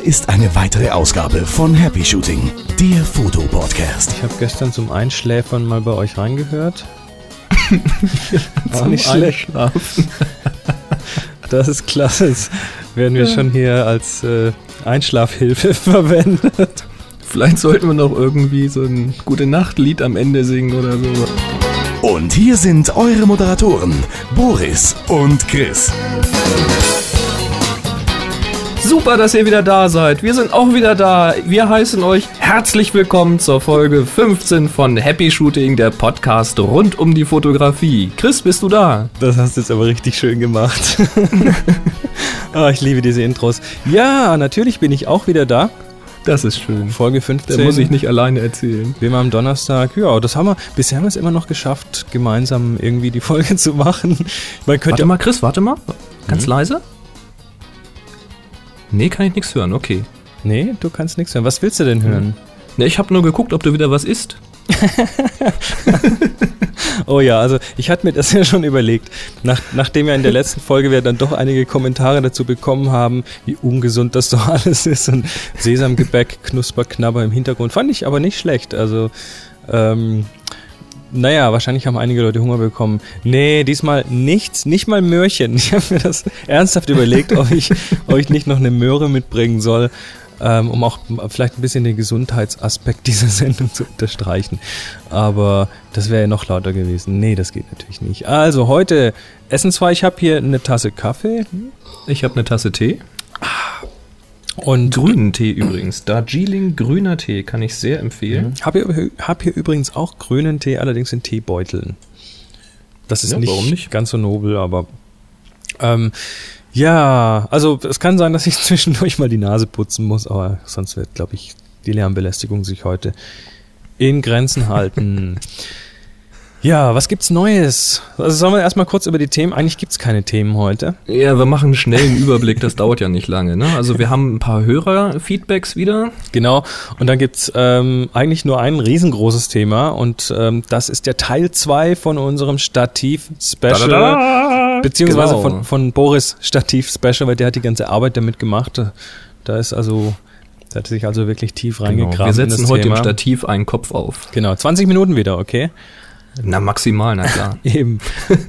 Hier ist eine weitere Ausgabe von Happy Shooting, der Fotopodcast. Ich habe gestern zum Einschläfern mal bei euch reingehört. Auch nicht schlecht. Das ist klasse. Das werden wir schon hier als äh, Einschlafhilfe verwendet. Vielleicht sollten wir noch irgendwie so ein Gute Nacht-Lied am Ende singen oder so. Und hier sind eure Moderatoren, Boris und Chris. Super, dass ihr wieder da seid. Wir sind auch wieder da. Wir heißen euch herzlich willkommen zur Folge 15 von Happy Shooting, der Podcast rund um die Fotografie. Chris, bist du da? Das hast du jetzt aber richtig schön gemacht. oh, ich liebe diese Intros. Ja, natürlich bin ich auch wieder da. Das ist schön. Folge 15. Der muss ich nicht alleine erzählen. Wir haben am Donnerstag, ja, das haben wir, bisher haben wir es immer noch geschafft, gemeinsam irgendwie die Folge zu machen. Man könnte warte mal, Chris, warte mal. Ganz hm? leise. Nee, kann ich nichts hören, okay. Nee, du kannst nichts hören. Was willst du denn hören? Nee, ich habe nur geguckt, ob du wieder was isst. oh ja, also ich hatte mir das ja schon überlegt. Nach, nachdem ja in der letzten Folge wir dann doch einige Kommentare dazu bekommen haben, wie ungesund das doch alles ist und Sesamgebäck, Knusper, Knabber im Hintergrund, fand ich aber nicht schlecht. Also ähm, naja, wahrscheinlich haben einige Leute Hunger bekommen. Nee, diesmal nichts, nicht mal Möhrchen. Ich habe mir das ernsthaft überlegt, ob ich, ich nicht noch eine Möhre mitbringen soll, ähm, um auch vielleicht ein bisschen den Gesundheitsaspekt dieser Sendung zu unterstreichen. Aber das wäre ja noch lauter gewesen. Nee, das geht natürlich nicht. Also heute essen zwar, ich habe hier eine Tasse Kaffee. Ich habe eine Tasse Tee. Und grünen Tee übrigens. Darjeeling grüner Tee kann ich sehr empfehlen. Mhm. Hab hier, hab hier übrigens auch grünen Tee, allerdings in Teebeuteln. Das ist ja, nicht, nicht, ganz so nobel, aber ähm, ja, also es kann sein, dass ich zwischendurch mal die Nase putzen muss, aber sonst wird, glaube ich, die Lärmbelästigung sich heute in Grenzen halten. Ja, was gibt's Neues? Also sollen wir erstmal kurz über die Themen. Eigentlich gibt's keine Themen heute. Ja, wir machen einen schnellen Überblick, das dauert ja nicht lange. Ne? Also wir haben ein paar Hörer-Feedbacks wieder. Genau, und dann gibt's ähm, eigentlich nur ein riesengroßes Thema und ähm, das ist der Teil zwei von unserem Stativ-Special. Da, da, da. Beziehungsweise genau. von, von Boris Stativ-Special, weil der hat die ganze Arbeit damit gemacht. Da ist also da hat sich also wirklich tief reingegraben. Genau. Wir setzen heute Thema. im Stativ einen Kopf auf. Genau, 20 Minuten wieder, okay? Na, maximal, na klar. Eben.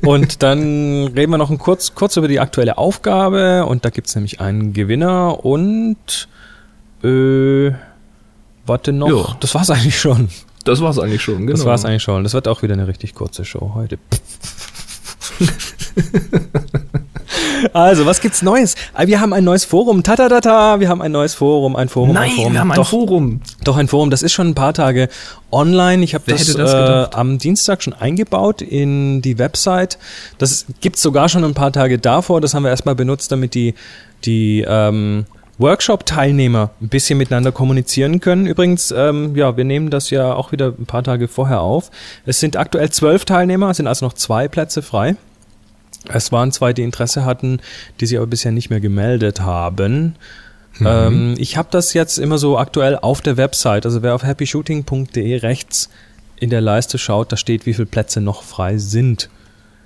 Und dann reden wir noch ein kurz, kurz über die aktuelle Aufgabe und da gibt's nämlich einen Gewinner und äh, warte noch. Jo. Das war's eigentlich schon. Das war's eigentlich schon, genau. Das war's eigentlich schon. Das wird auch wieder eine richtig kurze Show heute. Also, was gibt's Neues? Ah, wir haben ein neues Forum. Tatatata, wir haben ein neues Forum, ein Forum, Nein, ein Forum. wir haben ein doch, Forum. Doch ein Forum, das ist schon ein paar Tage online. Ich habe das, das äh, am Dienstag schon eingebaut in die Website. Das gibt's sogar schon ein paar Tage davor. Das haben wir erstmal benutzt, damit die die ähm, Workshop-Teilnehmer ein bisschen miteinander kommunizieren können. Übrigens, ähm, ja, wir nehmen das ja auch wieder ein paar Tage vorher auf. Es sind aktuell zwölf Teilnehmer, es sind also noch zwei Plätze frei. Es waren zwei, die Interesse hatten, die sich aber bisher nicht mehr gemeldet haben. Mhm. Ähm, ich habe das jetzt immer so aktuell auf der Website. Also wer auf happyshooting.de rechts in der Leiste schaut, da steht, wie viele Plätze noch frei sind.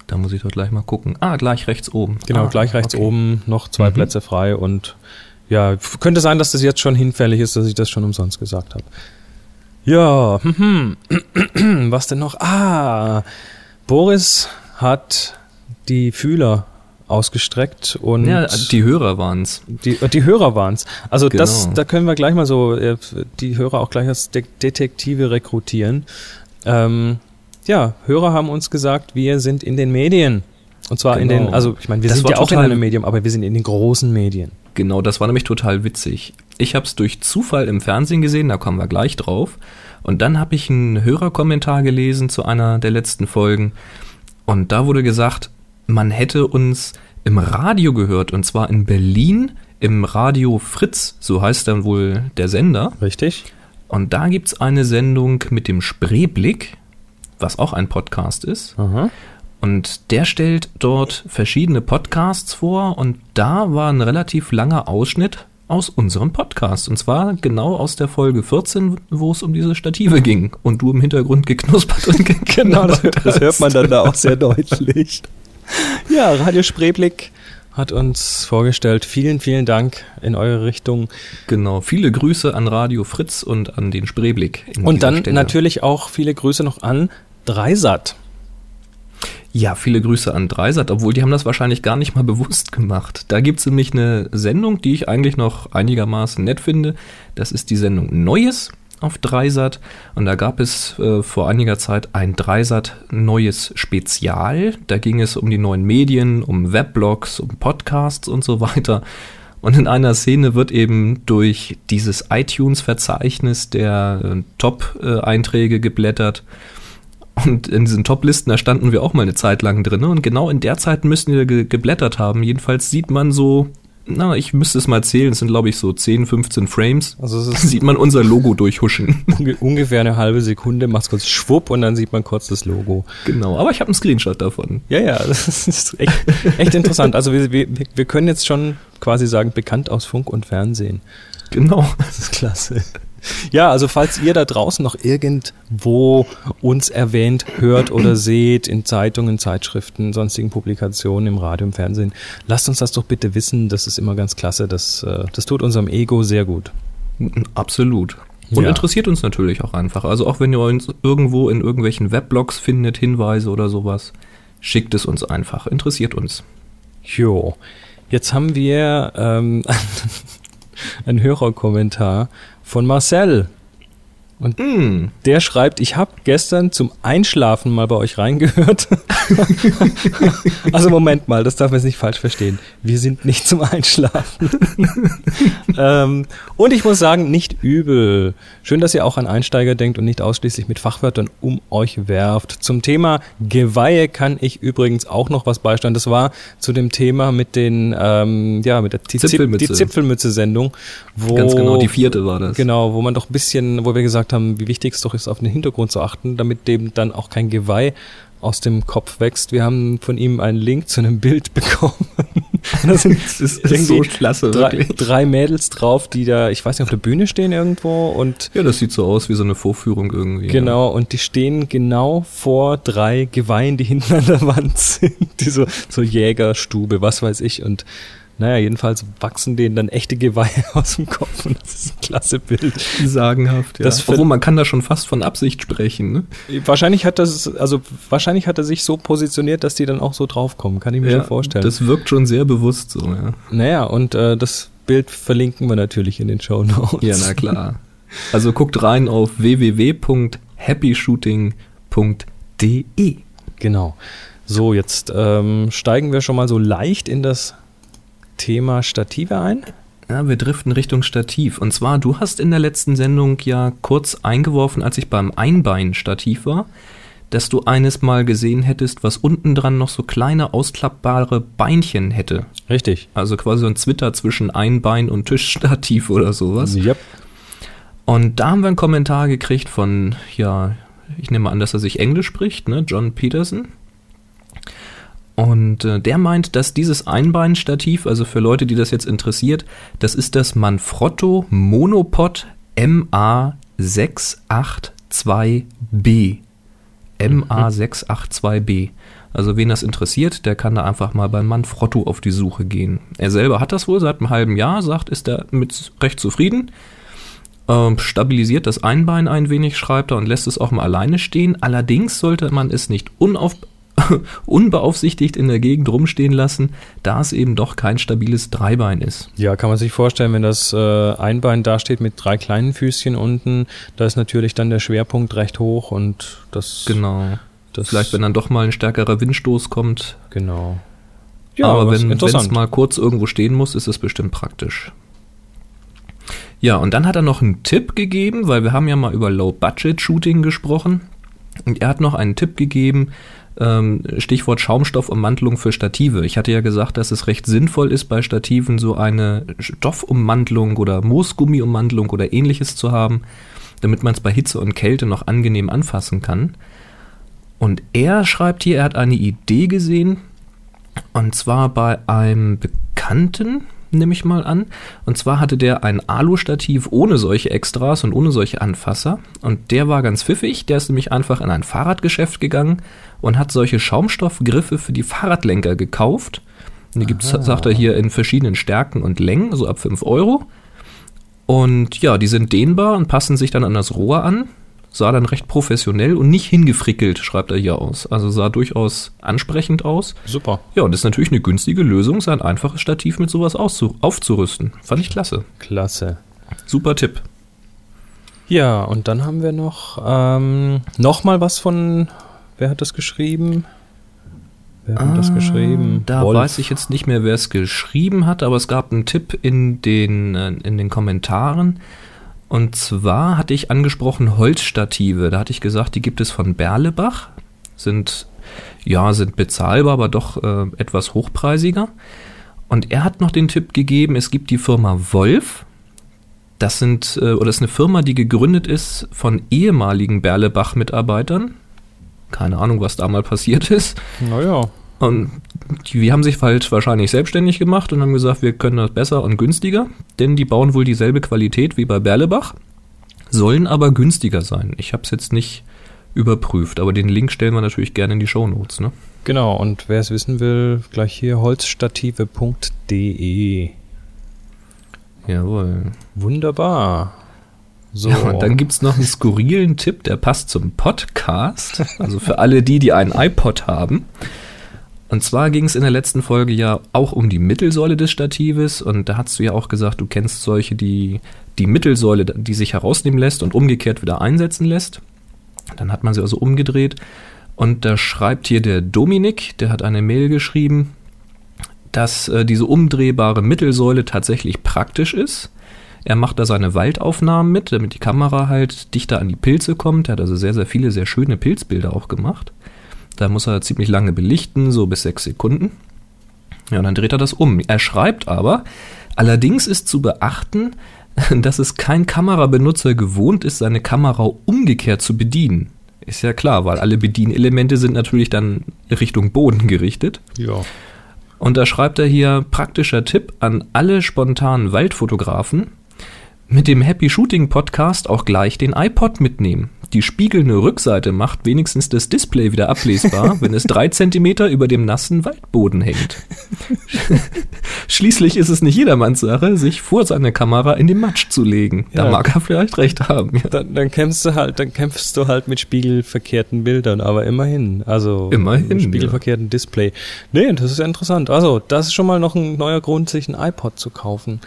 Da muss ich doch gleich mal gucken. Ah, gleich rechts oben. Genau, ah, gleich rechts okay. oben noch zwei mhm. Plätze frei und ja, könnte sein, dass das jetzt schon hinfällig ist, dass ich das schon umsonst gesagt habe. Ja, hm, hm. was denn noch? Ah, Boris hat die Fühler ausgestreckt und ja, die Hörer waren's. Die, die Hörer waren's. Also genau. das, da können wir gleich mal so äh, die Hörer auch gleich als De Detektive rekrutieren. Ähm, ja, Hörer haben uns gesagt, wir sind in den Medien. Und zwar genau. in den, genau. also ich meine, wir das sind ja auch in einem Medium, aber wir sind in den großen Medien. Genau, das war nämlich total witzig. Ich habe es durch Zufall im Fernsehen gesehen, da kommen wir gleich drauf. Und dann habe ich einen Hörerkommentar gelesen zu einer der letzten Folgen. Und da wurde gesagt, man hätte uns im Radio gehört und zwar in Berlin im Radio Fritz, so heißt dann wohl der Sender. Richtig. Und da gibt es eine Sendung mit dem Spreeblick, was auch ein Podcast ist. Aha. Und der stellt dort verschiedene Podcasts vor und da war ein relativ langer Ausschnitt aus unserem Podcast. Und zwar genau aus der Folge 14, wo es um diese Stative ging und du im Hintergrund geknuspert und Genau, das, das hört man dann da auch sehr deutlich. Ja, Radio Spreeblick hat uns vorgestellt. Vielen, vielen Dank in eure Richtung. Genau, viele Grüße an Radio Fritz und an den Spreeblick. Und dann Stelle. natürlich auch viele Grüße noch an Dreisat. Ja, viele Grüße an Dreisat, obwohl die haben das wahrscheinlich gar nicht mal bewusst gemacht. Da gibt's nämlich eine Sendung, die ich eigentlich noch einigermaßen nett finde. Das ist die Sendung Neues auf Dreisat und da gab es äh, vor einiger Zeit ein Dreisat neues Spezial. Da ging es um die neuen Medien, um Weblogs, um Podcasts und so weiter. Und in einer Szene wird eben durch dieses iTunes-Verzeichnis der äh, Top-Einträge geblättert. Und in diesen Top-Listen, da standen wir auch mal eine Zeit lang drin. Und genau in der Zeit müssen wir ge geblättert haben. Jedenfalls sieht man so na, ich müsste es mal zählen, es sind glaube ich so 10, 15 Frames. Also es sieht man unser Logo durchhuschen. ungefähr eine halbe Sekunde, macht kurz schwupp und dann sieht man kurz das Logo. Genau, aber ich habe einen Screenshot davon. Ja, ja, das ist echt, echt interessant. Also wir, wir, wir können jetzt schon quasi sagen, bekannt aus Funk und Fernsehen. Genau. Das ist klasse. Ja, also falls ihr da draußen noch irgendwo uns erwähnt, hört oder seht, in Zeitungen, Zeitschriften, sonstigen Publikationen, im Radio, im Fernsehen, lasst uns das doch bitte wissen. Das ist immer ganz klasse. Das, äh, das tut unserem Ego sehr gut. Absolut. Und ja. interessiert uns natürlich auch einfach. Also auch wenn ihr uns irgendwo in irgendwelchen Weblogs findet, Hinweise oder sowas, schickt es uns einfach. Interessiert uns. Jo. Jetzt haben wir ähm, einen Hörerkommentar von Marcel. Und mm. der schreibt, ich habe gestern zum Einschlafen mal bei euch reingehört. also Moment mal, das darf man jetzt nicht falsch verstehen. Wir sind nicht zum Einschlafen. ähm, und ich muss sagen, nicht übel. Schön, dass ihr auch an Einsteiger denkt und nicht ausschließlich mit Fachwörtern um euch werft. Zum Thema Geweihe kann ich übrigens auch noch was beisteuern. Das war zu dem Thema mit den, ähm, ja, mit der Zipfelmütze. Die Zipfelmütze-Sendung. Ganz genau, die vierte war das. Genau, wo man doch ein bisschen, wo wir gesagt gesagt haben, wie wichtig es doch ist, auf den Hintergrund zu achten, damit dem dann auch kein Geweih aus dem Kopf wächst. Wir haben von ihm einen Link zu einem Bild bekommen. da sind das ist so klasse, drei, drei, Mädels drauf, die da, ich weiß nicht, auf der Bühne stehen irgendwo und. Ja, das sieht so aus wie so eine Vorführung irgendwie. Genau, ja. und die stehen genau vor drei Geweihen, die hinten an der Wand sind. Die so, so Jägerstube, was weiß ich und naja, jedenfalls wachsen denen dann echte Geweihe aus dem Kopf und das ist ein klasse Bild. Sagenhaft, ja. Das Obwohl man kann da schon fast von Absicht sprechen, ne? Wahrscheinlich hat das, also wahrscheinlich hat er sich so positioniert, dass die dann auch so draufkommen, kann ich mir ja, schon vorstellen. Das wirkt schon sehr bewusst so, ja. Naja, und äh, das Bild verlinken wir natürlich in den Show Notes. Ja, na klar. Also guckt rein auf www.happyshooting.de. Genau. So, jetzt ähm, steigen wir schon mal so leicht in das Thema Stative ein? Ja, wir driften Richtung Stativ. Und zwar, du hast in der letzten Sendung ja kurz eingeworfen, als ich beim Einbein-Stativ war, dass du eines mal gesehen hättest, was unten dran noch so kleine ausklappbare Beinchen hätte. Richtig. Also quasi so ein Zwitter zwischen Einbein und Tischstativ oder sowas. Yep. Und da haben wir einen Kommentar gekriegt von, ja, ich nehme an, dass er sich Englisch spricht, ne? John Peterson. Und äh, der meint, dass dieses Einbeinstativ, also für Leute, die das jetzt interessiert, das ist das Manfrotto Monopod MA682B. MA682B. Also wen das interessiert, der kann da einfach mal beim Manfrotto auf die Suche gehen. Er selber hat das wohl seit einem halben Jahr, sagt, ist er mit recht zufrieden. Ähm, stabilisiert das Einbein ein wenig, schreibt er, und lässt es auch mal alleine stehen. Allerdings sollte man es nicht unauf unbeaufsichtigt in der Gegend rumstehen lassen, da es eben doch kein stabiles Dreibein ist. Ja, kann man sich vorstellen, wenn das äh, Einbein dasteht mit drei kleinen Füßchen unten, da ist natürlich dann der Schwerpunkt recht hoch und das. Genau. Das Vielleicht, wenn dann doch mal ein stärkerer Windstoß kommt. Genau. Ja, aber wenn es mal kurz irgendwo stehen muss, ist es bestimmt praktisch. Ja, und dann hat er noch einen Tipp gegeben, weil wir haben ja mal über Low-Budget-Shooting gesprochen. Und er hat noch einen Tipp gegeben, ähm, Stichwort Schaumstoffummantelung für Stative. Ich hatte ja gesagt, dass es recht sinnvoll ist, bei Stativen so eine Stoffummantelung oder Moosgummiummantelung oder ähnliches zu haben, damit man es bei Hitze und Kälte noch angenehm anfassen kann. Und er schreibt hier, er hat eine Idee gesehen, und zwar bei einem Bekannten, nehme ich mal an. Und zwar hatte der ein Alu-Stativ ohne solche Extras und ohne solche Anfasser. Und der war ganz pfiffig. Der ist nämlich einfach in ein Fahrradgeschäft gegangen und hat solche Schaumstoffgriffe für die Fahrradlenker gekauft. Die gibt's, sagt er hier, in verschiedenen Stärken und Längen, so ab 5 Euro. Und ja, die sind dehnbar und passen sich dann an das Rohr an. Sah dann recht professionell und nicht hingefrickelt, schreibt er hier aus. Also sah durchaus ansprechend aus. Super. Ja, und das ist natürlich eine günstige Lösung, sein einfaches Stativ mit sowas aufzurüsten. Fand ich klasse. Klasse. Super Tipp. Ja, und dann haben wir noch ähm, noch mal was von, wer hat das geschrieben? Wer hat ah, das geschrieben? Da Wolf. weiß ich jetzt nicht mehr, wer es geschrieben hat, aber es gab einen Tipp in den, äh, in den Kommentaren. Und zwar hatte ich angesprochen Holzstative. Da hatte ich gesagt, die gibt es von Berlebach. Sind, ja, sind bezahlbar, aber doch äh, etwas hochpreisiger. Und er hat noch den Tipp gegeben, es gibt die Firma Wolf. Das sind, äh, oder ist eine Firma, die gegründet ist von ehemaligen Berlebach-Mitarbeitern. Keine Ahnung, was da mal passiert ist. Naja. Und die, die haben sich halt wahrscheinlich selbstständig gemacht und haben gesagt, wir können das besser und günstiger, denn die bauen wohl dieselbe Qualität wie bei Berlebach, sollen aber günstiger sein. Ich habe es jetzt nicht überprüft, aber den Link stellen wir natürlich gerne in die Show Notes. Ne? Genau, und wer es wissen will, gleich hier holzstative.de. Jawohl. Wunderbar. So. Ja, und dann gibt es noch einen skurrilen Tipp, der passt zum Podcast. Also für alle die, die einen iPod haben. Und zwar ging es in der letzten Folge ja auch um die Mittelsäule des Statives und da hast du ja auch gesagt, du kennst solche, die die Mittelsäule, die sich herausnehmen lässt und umgekehrt wieder einsetzen lässt. Dann hat man sie also umgedreht und da schreibt hier der Dominik, der hat eine Mail geschrieben, dass äh, diese umdrehbare Mittelsäule tatsächlich praktisch ist. Er macht da seine Waldaufnahmen mit, damit die Kamera halt dichter an die Pilze kommt. Er hat also sehr, sehr viele, sehr schöne Pilzbilder auch gemacht. Da muss er ziemlich lange belichten, so bis sechs Sekunden. Ja, und dann dreht er das um. Er schreibt aber, allerdings ist zu beachten, dass es kein Kamerabenutzer gewohnt ist, seine Kamera umgekehrt zu bedienen. Ist ja klar, weil alle Bedienelemente sind natürlich dann Richtung Boden gerichtet. Ja. Und da schreibt er hier praktischer Tipp an alle spontanen Waldfotografen. Mit dem Happy Shooting Podcast auch gleich den iPod mitnehmen. Die spiegelnde Rückseite macht wenigstens das Display wieder ablesbar, wenn es drei Zentimeter über dem nassen Waldboden hängt. Schließlich ist es nicht jedermanns Sache, sich vor seine Kamera in den Matsch zu legen. Ja. Da mag er vielleicht recht haben. Ja. Dann, dann kämpfst du halt, dann kämpfst du halt mit spiegelverkehrten Bildern, aber immerhin. Also immerhin, spiegelverkehrten ja. Display. Nee, das ist ja interessant. Also, das ist schon mal noch ein neuer Grund, sich ein iPod zu kaufen.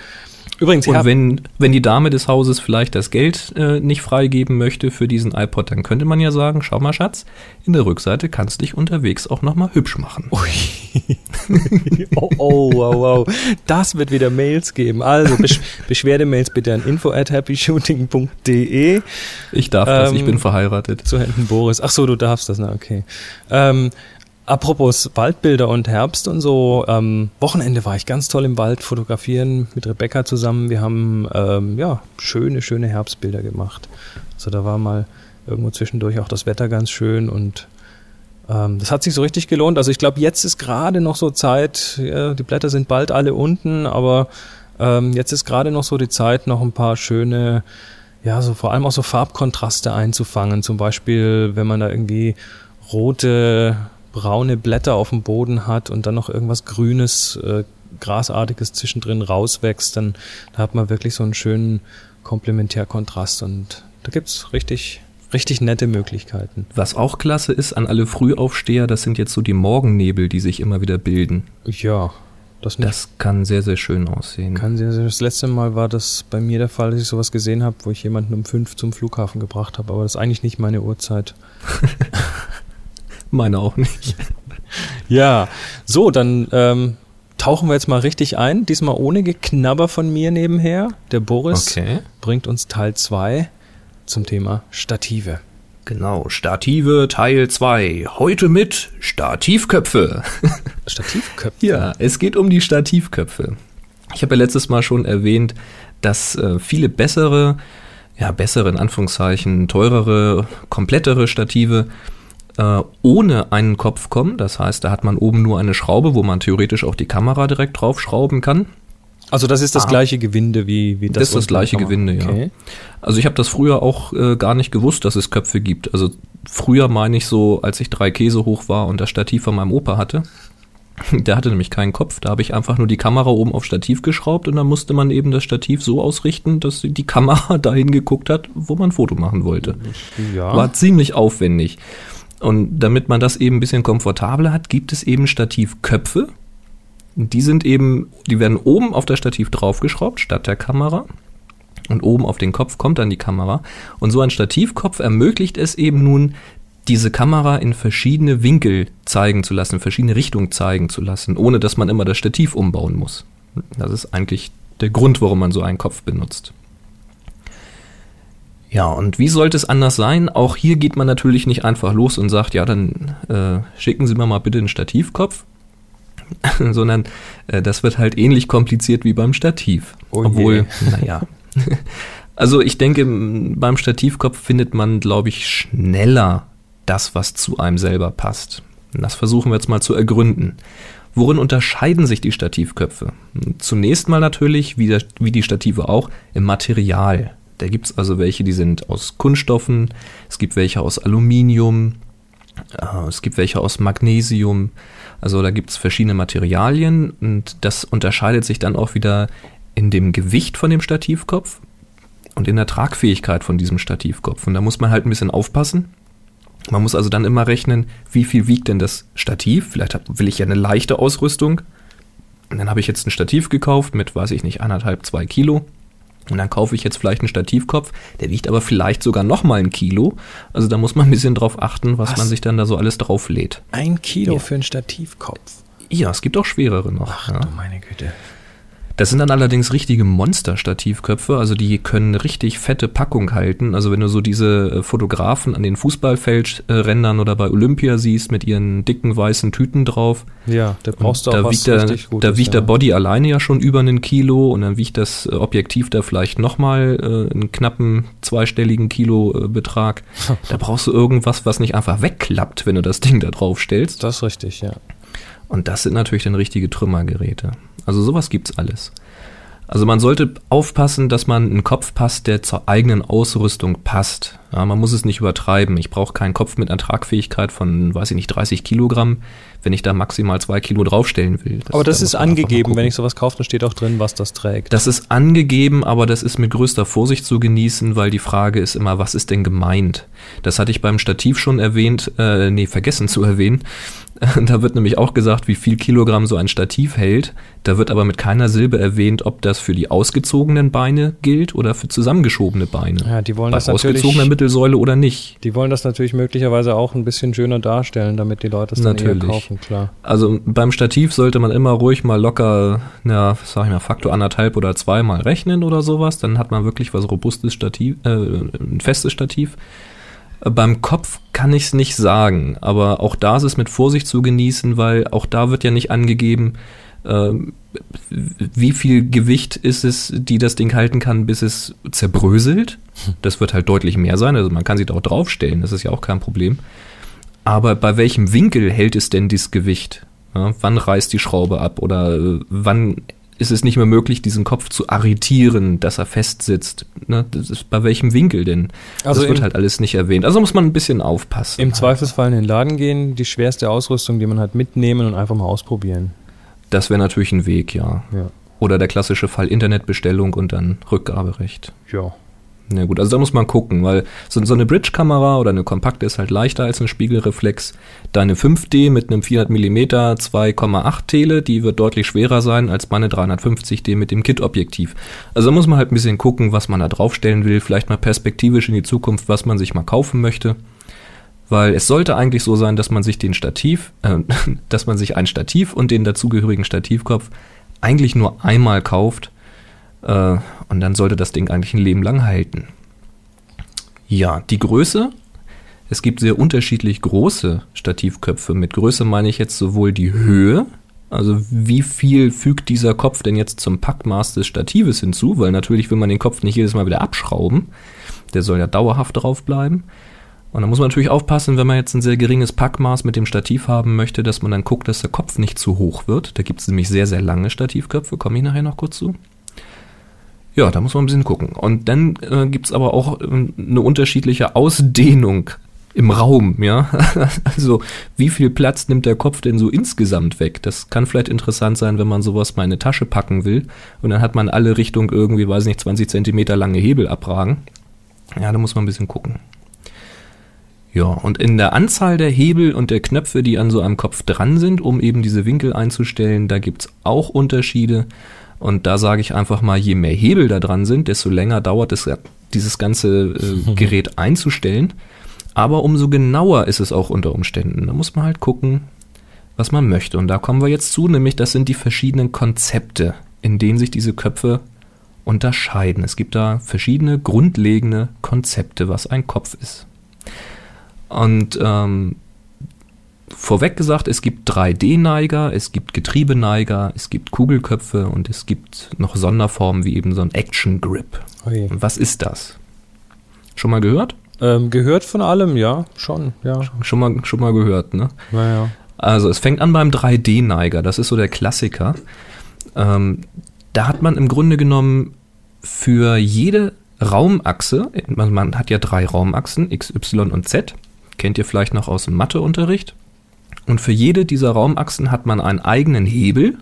Übrigens, und wenn, wenn die Dame des Hauses vielleicht das Geld äh, nicht freigeben möchte für diesen iPod, dann könnte man ja sagen, schau mal Schatz, in der Rückseite kannst du dich unterwegs auch nochmal hübsch machen. Ui. oh, oh, wow, wow. Das wird wieder Mails geben. Also Besch Beschwerdemails bitte an info at happyshooting.de. Ich darf das, ich bin ähm, verheiratet. Zu Händen Boris. Ach so, du darfst das, na okay. Ähm, Apropos Waldbilder und Herbst und so, ähm, Wochenende war ich ganz toll im Wald fotografieren mit Rebecca zusammen. Wir haben ähm, ja schöne, schöne Herbstbilder gemacht. Also da war mal irgendwo zwischendurch auch das Wetter ganz schön und ähm, das hat sich so richtig gelohnt. Also ich glaube, jetzt ist gerade noch so Zeit, ja, die Blätter sind bald alle unten, aber ähm, jetzt ist gerade noch so die Zeit, noch ein paar schöne, ja, so vor allem auch so Farbkontraste einzufangen. Zum Beispiel, wenn man da irgendwie rote braune Blätter auf dem Boden hat und dann noch irgendwas Grünes, äh, Grasartiges zwischendrin rauswächst, dann da hat man wirklich so einen schönen Komplementärkontrast und da gibt's richtig, richtig nette Möglichkeiten. Was auch klasse ist an alle Frühaufsteher, das sind jetzt so die Morgennebel, die sich immer wieder bilden. Ja. Das, das kann sehr, sehr schön aussehen. Kann sehr, sehr, das letzte Mal war das bei mir der Fall, dass ich sowas gesehen habe, wo ich jemanden um fünf zum Flughafen gebracht habe, aber das ist eigentlich nicht meine Uhrzeit. Meine auch nicht. Ja, so, dann ähm, tauchen wir jetzt mal richtig ein. Diesmal ohne Geknabber von mir nebenher. Der Boris okay. bringt uns Teil 2 zum Thema Stative. Genau, Stative Teil 2. Heute mit Stativköpfe. Stativköpfe? ja, es geht um die Stativköpfe. Ich habe ja letztes Mal schon erwähnt, dass äh, viele bessere, ja, bessere in Anführungszeichen, teurere, komplettere Stative äh, ohne einen Kopf kommen. Das heißt, da hat man oben nur eine Schraube, wo man theoretisch auch die Kamera direkt draufschrauben kann. Also das ist das ah. gleiche Gewinde wie, wie das. Das ist das gleiche Gewinde, ja. Okay. Also ich habe das früher auch äh, gar nicht gewusst, dass es Köpfe gibt. Also früher meine ich so, als ich drei Käse hoch war und das Stativ von meinem Opa hatte. Der hatte nämlich keinen Kopf. Da habe ich einfach nur die Kamera oben auf Stativ geschraubt und dann musste man eben das Stativ so ausrichten, dass die Kamera dahin geguckt hat, wo man ein Foto machen wollte. Ja. War ziemlich aufwendig. Und damit man das eben ein bisschen komfortabler hat, gibt es eben Stativköpfe. Die sind eben, die werden oben auf das Stativ draufgeschraubt, statt der Kamera. Und oben auf den Kopf kommt dann die Kamera. Und so ein Stativkopf ermöglicht es eben nun, diese Kamera in verschiedene Winkel zeigen zu lassen, verschiedene Richtungen zeigen zu lassen, ohne dass man immer das Stativ umbauen muss. Das ist eigentlich der Grund, warum man so einen Kopf benutzt. Ja, und wie sollte es anders sein? Auch hier geht man natürlich nicht einfach los und sagt, ja, dann äh, schicken Sie mir mal bitte einen Stativkopf, sondern äh, das wird halt ähnlich kompliziert wie beim Stativ. Oh Obwohl, naja. also ich denke, beim Stativkopf findet man, glaube ich, schneller das, was zu einem selber passt. Das versuchen wir jetzt mal zu ergründen. Worin unterscheiden sich die Stativköpfe? Zunächst mal natürlich, wie, der, wie die Stative auch, im Material. Da gibt es also welche, die sind aus Kunststoffen, es gibt welche aus Aluminium, äh, es gibt welche aus Magnesium. Also da gibt es verschiedene Materialien und das unterscheidet sich dann auch wieder in dem Gewicht von dem Stativkopf und in der Tragfähigkeit von diesem Stativkopf. Und da muss man halt ein bisschen aufpassen. Man muss also dann immer rechnen, wie viel wiegt denn das Stativ? Vielleicht will ich ja eine leichte Ausrüstung. Und dann habe ich jetzt ein Stativ gekauft mit, weiß ich nicht, anderthalb, zwei Kilo. Und dann kaufe ich jetzt vielleicht einen Stativkopf, der wiegt aber vielleicht sogar noch mal ein Kilo. Also da muss man ein bisschen drauf achten, was, was? man sich dann da so alles drauflädt. Ein Kilo ja. für einen Stativkopf? Ja, es gibt auch schwerere noch. Ach ja. du meine Güte. Das sind dann allerdings richtige Monster-Stativköpfe, also die können richtig fette Packung halten. Also wenn du so diese äh, Fotografen an den Fußballfeldrändern oder bei Olympia siehst mit ihren dicken weißen Tüten drauf. Ja, da brauchst du auch da was wiegt der, Gutes, Da wiegt ja. der Body alleine ja schon über einen Kilo und dann wiegt das äh, Objektiv da vielleicht nochmal äh, einen knappen zweistelligen Kilobetrag. Äh, da brauchst du irgendwas, was nicht einfach wegklappt, wenn du das Ding da drauf stellst. Das ist richtig, ja. Und das sind natürlich dann richtige Trümmergeräte. Also sowas gibt's alles. Also man sollte aufpassen, dass man einen Kopf passt, der zur eigenen Ausrüstung passt. Ja, man muss es nicht übertreiben. Ich brauche keinen Kopf mit einer Tragfähigkeit von, weiß ich nicht, 30 Kilogramm, wenn ich da maximal zwei Kilo draufstellen will. Das, aber das da ist angegeben, wenn ich sowas kaufe, dann steht auch drin, was das trägt. Das ist angegeben, aber das ist mit größter Vorsicht zu genießen, weil die Frage ist immer, was ist denn gemeint? Das hatte ich beim Stativ schon erwähnt, äh, nee, vergessen zu erwähnen. Da wird nämlich auch gesagt, wie viel Kilogramm so ein Stativ hält. Da wird aber mit keiner Silbe erwähnt, ob das für die ausgezogenen Beine gilt oder für zusammengeschobene Beine. Ja, die wollen Bei das natürlich. ausgezogener Mittelsäule oder nicht. Die wollen das natürlich möglicherweise auch ein bisschen schöner darstellen, damit die Leute es dann natürlich. eher kaufen, klar. Also beim Stativ sollte man immer ruhig mal locker, ja, sag ich mal, Faktor anderthalb oder zweimal rechnen oder sowas. Dann hat man wirklich was robustes Stativ, äh, ein festes Stativ. Beim Kopf kann ich es nicht sagen, aber auch da ist es mit Vorsicht zu genießen, weil auch da wird ja nicht angegeben, äh, wie viel Gewicht ist es, die das Ding halten kann, bis es zerbröselt. Das wird halt deutlich mehr sein, also man kann sich da auch draufstellen, das ist ja auch kein Problem. Aber bei welchem Winkel hält es denn dieses Gewicht? Ja, wann reißt die Schraube ab oder äh, wann ist es nicht mehr möglich, diesen Kopf zu arretieren, dass er festsitzt. Ne? Das ist bei welchem Winkel denn? Also das wird halt alles nicht erwähnt. Also muss man ein bisschen aufpassen. Im Zweifelsfall in den Laden gehen, die schwerste Ausrüstung, die man hat, mitnehmen und einfach mal ausprobieren. Das wäre natürlich ein Weg, ja. ja. Oder der klassische Fall Internetbestellung und dann Rückgaberecht. Ja. Na gut, also da muss man gucken, weil so, so eine Bridge-Kamera oder eine kompakte ist halt leichter als eine Spiegelreflex. Deine 5D mit einem 400 mm 2,8 Tele, die wird deutlich schwerer sein als meine 350D mit dem Kit-Objektiv. Also da muss man halt ein bisschen gucken, was man da draufstellen will, vielleicht mal perspektivisch in die Zukunft, was man sich mal kaufen möchte. Weil es sollte eigentlich so sein, dass man sich den Stativ, äh, dass man sich ein Stativ und den dazugehörigen Stativkopf eigentlich nur einmal kauft und dann sollte das Ding eigentlich ein Leben lang halten. Ja, die Größe. Es gibt sehr unterschiedlich große Stativköpfe. Mit Größe meine ich jetzt sowohl die Höhe, also wie viel fügt dieser Kopf denn jetzt zum Packmaß des Statives hinzu, weil natürlich will man den Kopf nicht jedes Mal wieder abschrauben. Der soll ja dauerhaft drauf bleiben. Und da muss man natürlich aufpassen, wenn man jetzt ein sehr geringes Packmaß mit dem Stativ haben möchte, dass man dann guckt, dass der Kopf nicht zu hoch wird. Da gibt es nämlich sehr, sehr lange Stativköpfe, komme ich nachher noch kurz zu. Ja, da muss man ein bisschen gucken. Und dann äh, gibt es aber auch äh, eine unterschiedliche Ausdehnung im Raum, ja. Also wie viel Platz nimmt der Kopf denn so insgesamt weg? Das kann vielleicht interessant sein, wenn man sowas mal in eine Tasche packen will und dann hat man alle Richtung irgendwie, weiß nicht, 20 Zentimeter lange Hebel abragen. Ja, da muss man ein bisschen gucken. Ja, und in der Anzahl der Hebel und der Knöpfe, die an so einem Kopf dran sind, um eben diese Winkel einzustellen, da gibt's auch Unterschiede. Und da sage ich einfach mal, je mehr Hebel da dran sind, desto länger dauert es, dieses ganze äh, Gerät einzustellen. Aber umso genauer ist es auch unter Umständen. Da muss man halt gucken, was man möchte. Und da kommen wir jetzt zu, nämlich das sind die verschiedenen Konzepte, in denen sich diese Köpfe unterscheiden. Es gibt da verschiedene grundlegende Konzepte, was ein Kopf ist. Und ähm, vorweg gesagt, es gibt 3D-Neiger, es gibt Getriebeneiger, es gibt Kugelköpfe und es gibt noch Sonderformen wie eben so ein Action Grip. Okay. Was ist das? Schon mal gehört? Ähm, gehört von allem, ja, schon, ja. Schon mal, schon mal gehört, ne? Naja. Also es fängt an beim 3D-Neiger, das ist so der Klassiker. Ähm, da hat man im Grunde genommen für jede Raumachse, man, man hat ja drei Raumachsen, X, Y und Z, kennt ihr vielleicht noch aus dem Matheunterricht. Und für jede dieser Raumachsen hat man einen eigenen Hebel.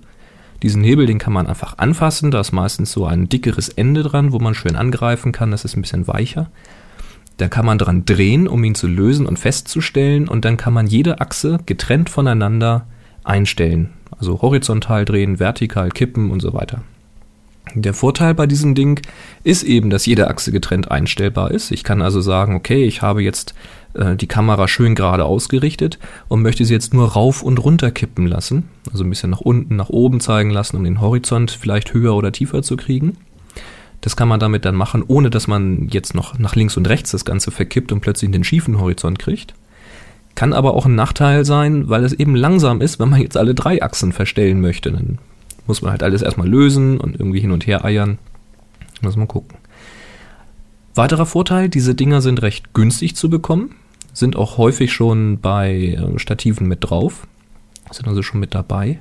Diesen Hebel, den kann man einfach anfassen, da ist meistens so ein dickeres Ende dran, wo man schön angreifen kann, das ist ein bisschen weicher. Da kann man dran drehen, um ihn zu lösen und festzustellen und dann kann man jede Achse getrennt voneinander einstellen. Also horizontal drehen, vertikal kippen und so weiter. Der Vorteil bei diesem Ding ist eben, dass jede Achse getrennt einstellbar ist. Ich kann also sagen, okay, ich habe jetzt äh, die Kamera schön gerade ausgerichtet und möchte sie jetzt nur rauf und runter kippen lassen. Also ein bisschen nach unten, nach oben zeigen lassen, um den Horizont vielleicht höher oder tiefer zu kriegen. Das kann man damit dann machen, ohne dass man jetzt noch nach links und rechts das Ganze verkippt und plötzlich den schiefen Horizont kriegt. Kann aber auch ein Nachteil sein, weil es eben langsam ist, wenn man jetzt alle drei Achsen verstellen möchte. Dann muss man halt alles erstmal lösen und irgendwie hin und her eiern. Muss man gucken. Weiterer Vorteil, diese Dinger sind recht günstig zu bekommen, sind auch häufig schon bei äh, Stativen mit drauf, sind also schon mit dabei.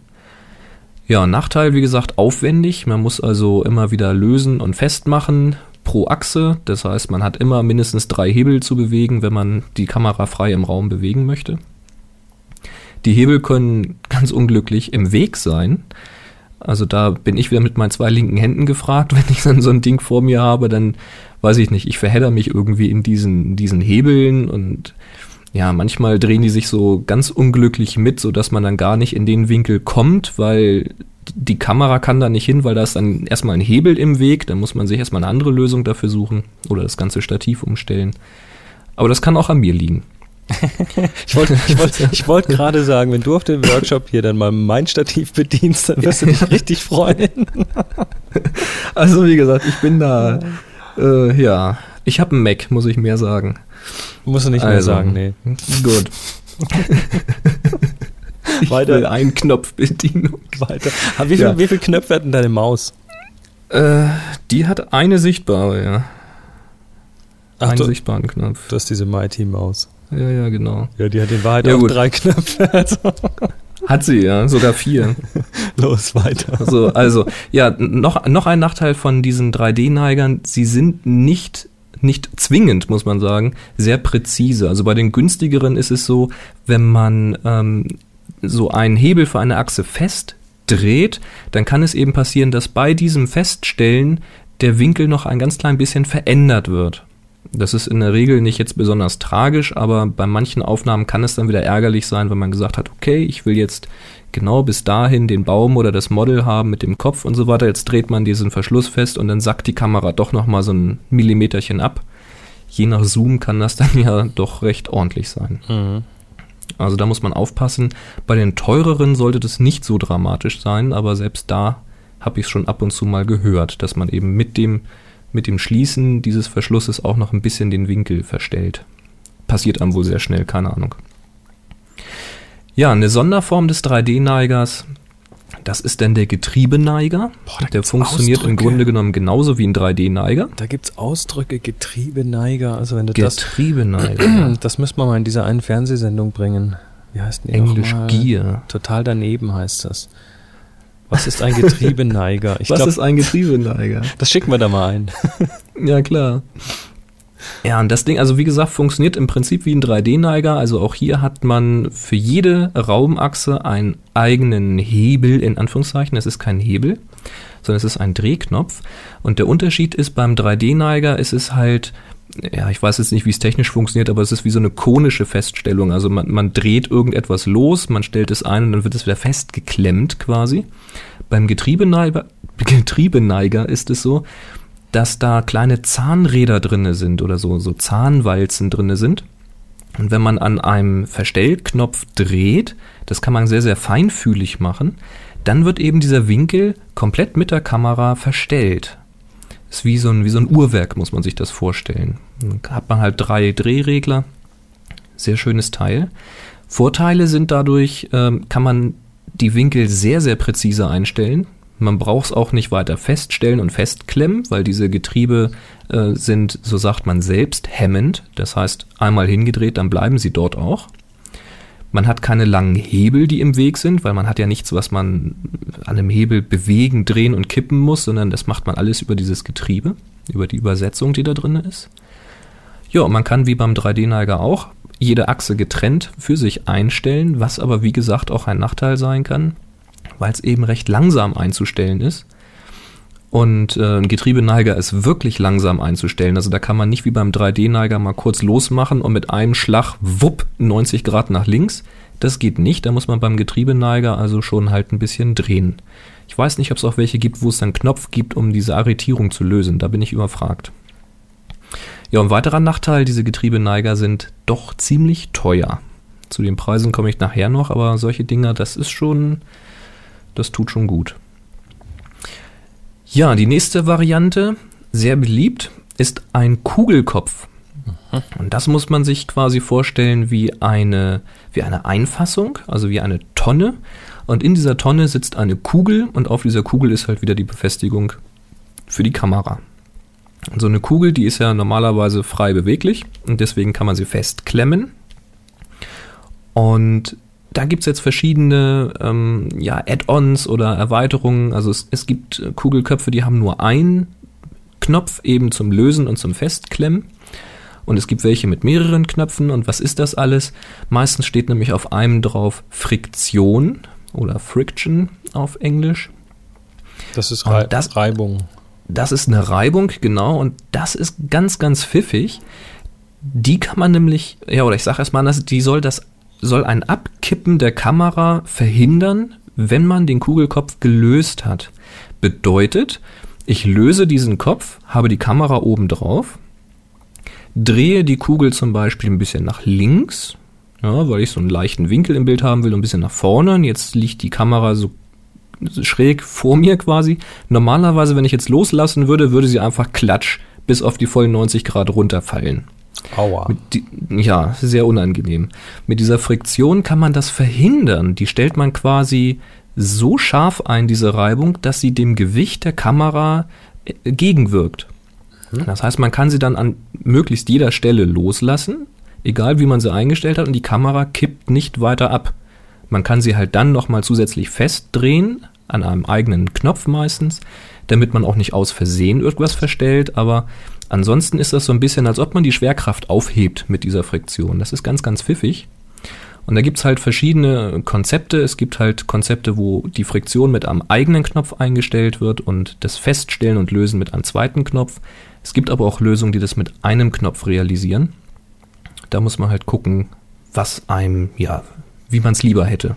Ja, Nachteil, wie gesagt, aufwendig. Man muss also immer wieder lösen und festmachen pro Achse. Das heißt, man hat immer mindestens drei Hebel zu bewegen, wenn man die Kamera frei im Raum bewegen möchte. Die Hebel können ganz unglücklich im Weg sein. Also da bin ich wieder mit meinen zwei linken Händen gefragt. Wenn ich dann so ein Ding vor mir habe, dann weiß ich nicht, ich verhedder mich irgendwie in diesen, diesen Hebeln und ja, manchmal drehen die sich so ganz unglücklich mit, so dass man dann gar nicht in den Winkel kommt, weil die Kamera kann da nicht hin, weil da ist dann erstmal ein Hebel im Weg, dann muss man sich erstmal eine andere Lösung dafür suchen oder das ganze Stativ umstellen. Aber das kann auch an mir liegen. Ich wollte ich wollt, ich wollt gerade sagen, wenn du auf dem Workshop hier dann mal mein Stativ bedienst, dann wirst du dich richtig freuen. also wie gesagt, ich bin da, äh, ja, ich habe einen Mac, muss ich mehr sagen. Musst du nicht also, mehr sagen, nee. Gut. ich Weiter. will ein Knopfbedienung. Weiter. Wie, viel, ja. wie viele Knöpfe hat denn deine Maus? Äh, die hat eine sichtbare, ja. Ach, einen du, sichtbaren Knopf. Das ist diese Mighty-Maus. Ja, ja, genau. Ja, die hat in Wahrheit ja, auch gut. drei Knöpfe. Also. Hat sie, ja, sogar vier. Los, weiter. So, also, ja, noch, noch ein Nachteil von diesen 3D-Neigern, sie sind nicht nicht zwingend, muss man sagen, sehr präzise. Also bei den günstigeren ist es so, wenn man ähm, so einen Hebel für eine Achse festdreht, dann kann es eben passieren, dass bei diesem Feststellen der Winkel noch ein ganz klein bisschen verändert wird. Das ist in der Regel nicht jetzt besonders tragisch, aber bei manchen Aufnahmen kann es dann wieder ärgerlich sein, wenn man gesagt hat, okay, ich will jetzt genau bis dahin den Baum oder das Model haben mit dem Kopf und so weiter. Jetzt dreht man diesen Verschluss fest und dann sackt die Kamera doch nochmal so ein Millimeterchen ab. Je nach Zoom kann das dann ja doch recht ordentlich sein. Mhm. Also da muss man aufpassen. Bei den teureren sollte das nicht so dramatisch sein, aber selbst da habe ich es schon ab und zu mal gehört, dass man eben mit dem, mit dem Schließen dieses Verschlusses auch noch ein bisschen den Winkel verstellt. Passiert einem wohl sehr schnell, keine Ahnung. Ja, eine Sonderform des 3D-Neigers, das ist dann der Getriebeneiger. Boah, der funktioniert Ausdrücke. im Grunde genommen genauso wie ein 3D-Neiger. Da gibt es Ausdrücke, Getriebeneiger. Also wenn du Getriebeneiger. Das, das müsste man mal in dieser einen Fernsehsendung bringen. Wie heißt die Englisch Gier. Total daneben heißt das. Was ist ein Getriebeneiger? Ich Was glaub, ist ein Getriebeneiger? Das schicken wir da mal ein. ja, klar. Ja, und das Ding, also wie gesagt, funktioniert im Prinzip wie ein 3D-Neiger. Also auch hier hat man für jede Raumachse einen eigenen Hebel, in Anführungszeichen. Es ist kein Hebel, sondern es ist ein Drehknopf. Und der Unterschied ist, beim 3D-Neiger ist es halt, ja, ich weiß jetzt nicht, wie es technisch funktioniert, aber es ist wie so eine konische Feststellung. Also man, man dreht irgendetwas los, man stellt es ein und dann wird es wieder festgeklemmt quasi. Beim Getriebeneiger, Getriebeneiger ist es so, dass da kleine Zahnräder drinne sind oder so, so Zahnwalzen drinne sind. Und wenn man an einem Verstellknopf dreht, das kann man sehr, sehr feinfühlig machen, dann wird eben dieser Winkel komplett mit der Kamera verstellt. Ist wie so ein, wie so ein Uhrwerk, muss man sich das vorstellen. Dann hat man halt drei Drehregler. Sehr schönes Teil. Vorteile sind dadurch, ähm, kann man die Winkel sehr, sehr präzise einstellen. Man braucht es auch nicht weiter feststellen und festklemmen, weil diese Getriebe äh, sind, so sagt man selbst, hemmend. Das heißt, einmal hingedreht, dann bleiben sie dort auch. Man hat keine langen Hebel, die im Weg sind, weil man hat ja nichts, was man an einem Hebel bewegen, drehen und kippen muss, sondern das macht man alles über dieses Getriebe, über die Übersetzung, die da drin ist. Ja, und man kann wie beim 3D-Neiger auch jede Achse getrennt für sich einstellen, was aber wie gesagt auch ein Nachteil sein kann weil es eben recht langsam einzustellen ist. Und äh, ein Getriebeneiger ist wirklich langsam einzustellen. Also da kann man nicht wie beim 3D-Neiger mal kurz losmachen und mit einem Schlag, wupp, 90 Grad nach links. Das geht nicht. Da muss man beim Getriebeneiger also schon halt ein bisschen drehen. Ich weiß nicht, ob es auch welche gibt, wo es einen Knopf gibt, um diese Arretierung zu lösen. Da bin ich überfragt. Ja, und weiterer Nachteil, diese Getriebeneiger sind doch ziemlich teuer. Zu den Preisen komme ich nachher noch, aber solche Dinger, das ist schon das tut schon gut. Ja, die nächste Variante, sehr beliebt, ist ein Kugelkopf. Mhm. Und das muss man sich quasi vorstellen wie eine, wie eine Einfassung, also wie eine Tonne. Und in dieser Tonne sitzt eine Kugel und auf dieser Kugel ist halt wieder die Befestigung für die Kamera. Und so eine Kugel, die ist ja normalerweise frei beweglich und deswegen kann man sie festklemmen. Und da gibt's jetzt verschiedene ähm, ja, Add-ons oder Erweiterungen. Also es, es gibt äh, Kugelköpfe, die haben nur einen Knopf eben zum Lösen und zum Festklemmen. Und es gibt welche mit mehreren Knöpfen. Und was ist das alles? Meistens steht nämlich auf einem drauf Friktion oder Friction auf Englisch. Das ist Rei das, Reibung. Das ist eine Reibung, genau. Und das ist ganz, ganz pfiffig. Die kann man nämlich, ja, oder ich sage erstmal, die soll das soll ein Abkippen der Kamera verhindern, wenn man den Kugelkopf gelöst hat. Bedeutet, ich löse diesen Kopf, habe die Kamera oben drauf, drehe die Kugel zum Beispiel ein bisschen nach links, ja, weil ich so einen leichten Winkel im Bild haben will, ein bisschen nach vorne. Und jetzt liegt die Kamera so schräg vor mir quasi. Normalerweise, wenn ich jetzt loslassen würde, würde sie einfach klatsch bis auf die vollen 90 Grad runterfallen. Aua. Die, ja, sehr unangenehm. Mit dieser Friktion kann man das verhindern. Die stellt man quasi so scharf ein, diese Reibung, dass sie dem Gewicht der Kamera äh, gegenwirkt. Hm. Das heißt, man kann sie dann an möglichst jeder Stelle loslassen, egal wie man sie eingestellt hat, und die Kamera kippt nicht weiter ab. Man kann sie halt dann nochmal zusätzlich festdrehen, an einem eigenen Knopf meistens, damit man auch nicht aus Versehen irgendwas verstellt, aber Ansonsten ist das so ein bisschen, als ob man die Schwerkraft aufhebt mit dieser Friktion. Das ist ganz, ganz pfiffig. Und da gibt's halt verschiedene Konzepte. Es gibt halt Konzepte, wo die Friktion mit einem eigenen Knopf eingestellt wird und das Feststellen und Lösen mit einem zweiten Knopf. Es gibt aber auch Lösungen, die das mit einem Knopf realisieren. Da muss man halt gucken, was einem, ja, wie man es lieber hätte.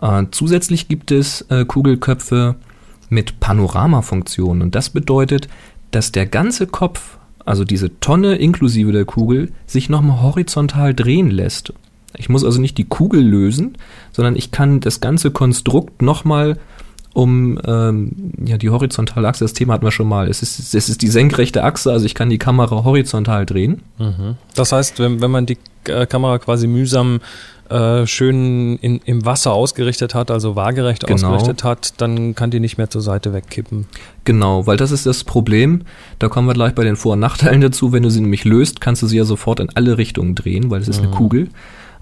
Äh, zusätzlich gibt es äh, Kugelköpfe mit Panoramafunktionen und das bedeutet, dass der ganze Kopf, also diese Tonne inklusive der Kugel, sich nochmal horizontal drehen lässt. Ich muss also nicht die Kugel lösen, sondern ich kann das ganze Konstrukt nochmal um ähm, ja die horizontale Achse, das Thema hatten wir schon mal. Es ist, es ist die senkrechte Achse, also ich kann die Kamera horizontal drehen. Mhm. Das heißt, wenn, wenn man die äh, Kamera quasi mühsam äh, schön in, im Wasser ausgerichtet hat, also waagerecht genau. ausgerichtet hat, dann kann die nicht mehr zur Seite wegkippen. Genau, weil das ist das Problem. Da kommen wir gleich bei den Vor- und Nachteilen dazu. Wenn du sie nämlich löst, kannst du sie ja sofort in alle Richtungen drehen, weil es ist mhm. eine Kugel.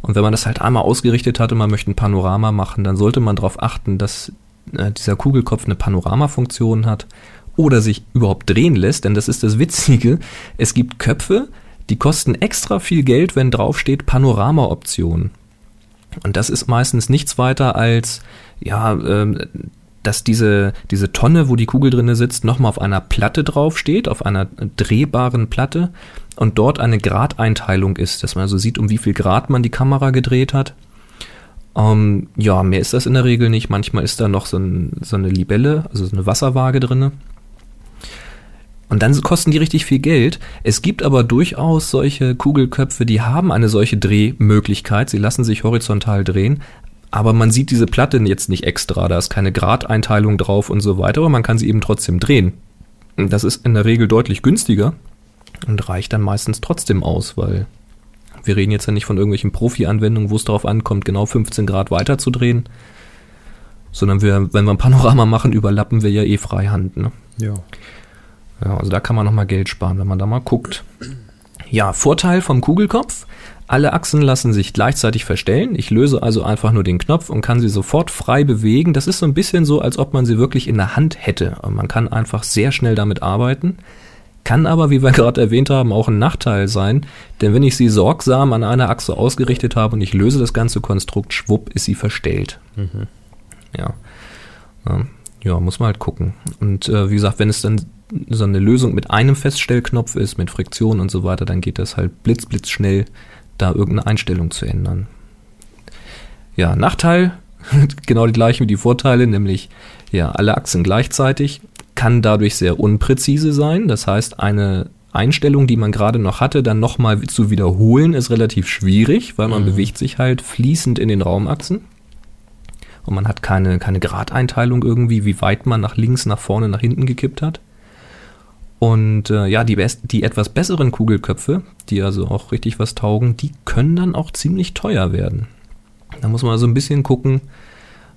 Und wenn man das halt einmal ausgerichtet hat und man möchte ein Panorama machen, dann sollte man darauf achten, dass äh, dieser Kugelkopf eine Panoramafunktion hat oder sich überhaupt drehen lässt, denn das ist das Witzige. Es gibt Köpfe, die kosten extra viel Geld, wenn draufsteht Panorama-Option. Und das ist meistens nichts weiter als, ja, ähm, dass diese, diese Tonne, wo die Kugel drinne sitzt, nochmal auf einer Platte draufsteht, auf einer drehbaren Platte und dort eine Gradeinteilung ist, dass man also sieht, um wie viel Grad man die Kamera gedreht hat. Ähm, ja, mehr ist das in der Regel nicht. Manchmal ist da noch so, ein, so eine Libelle, also so eine Wasserwaage drinne. Und dann kosten die richtig viel Geld. Es gibt aber durchaus solche Kugelköpfe, die haben eine solche Drehmöglichkeit. Sie lassen sich horizontal drehen. Aber man sieht diese Platte jetzt nicht extra. Da ist keine Gradeinteilung drauf und so weiter. Aber man kann sie eben trotzdem drehen. Das ist in der Regel deutlich günstiger und reicht dann meistens trotzdem aus, weil wir reden jetzt ja nicht von irgendwelchen Profi-Anwendungen, wo es darauf ankommt, genau 15 Grad weiterzudrehen, sondern wir, wenn wir ein Panorama machen, überlappen wir ja eh Freihand. Ne? Ja. Ja, also da kann man nochmal Geld sparen, wenn man da mal guckt. Ja, Vorteil vom Kugelkopf. Alle Achsen lassen sich gleichzeitig verstellen. Ich löse also einfach nur den Knopf und kann sie sofort frei bewegen. Das ist so ein bisschen so, als ob man sie wirklich in der Hand hätte. Und man kann einfach sehr schnell damit arbeiten. Kann aber, wie wir gerade erwähnt haben, auch ein Nachteil sein, denn wenn ich sie sorgsam an einer Achse ausgerichtet habe und ich löse das ganze Konstrukt, schwupp, ist sie verstellt. Mhm. Ja. Ja. muss man halt gucken. Und äh, wie gesagt, wenn es dann so eine Lösung mit einem Feststellknopf ist, mit Friktion und so weiter, dann geht das halt blitz, blitz schnell, da irgendeine Einstellung zu ändern. Ja, Nachteil, genau die gleichen wie die Vorteile, nämlich ja, alle Achsen gleichzeitig kann dadurch sehr unpräzise sein. Das heißt, eine Einstellung, die man gerade noch hatte, dann nochmal zu wiederholen, ist relativ schwierig, weil man mhm. bewegt sich halt fließend in den Raumachsen. Und man hat keine, keine Gradeinteilung irgendwie, wie weit man nach links, nach vorne, nach hinten gekippt hat. Und äh, ja, die, best, die etwas besseren Kugelköpfe, die also auch richtig was taugen, die können dann auch ziemlich teuer werden. Da muss man also ein bisschen gucken,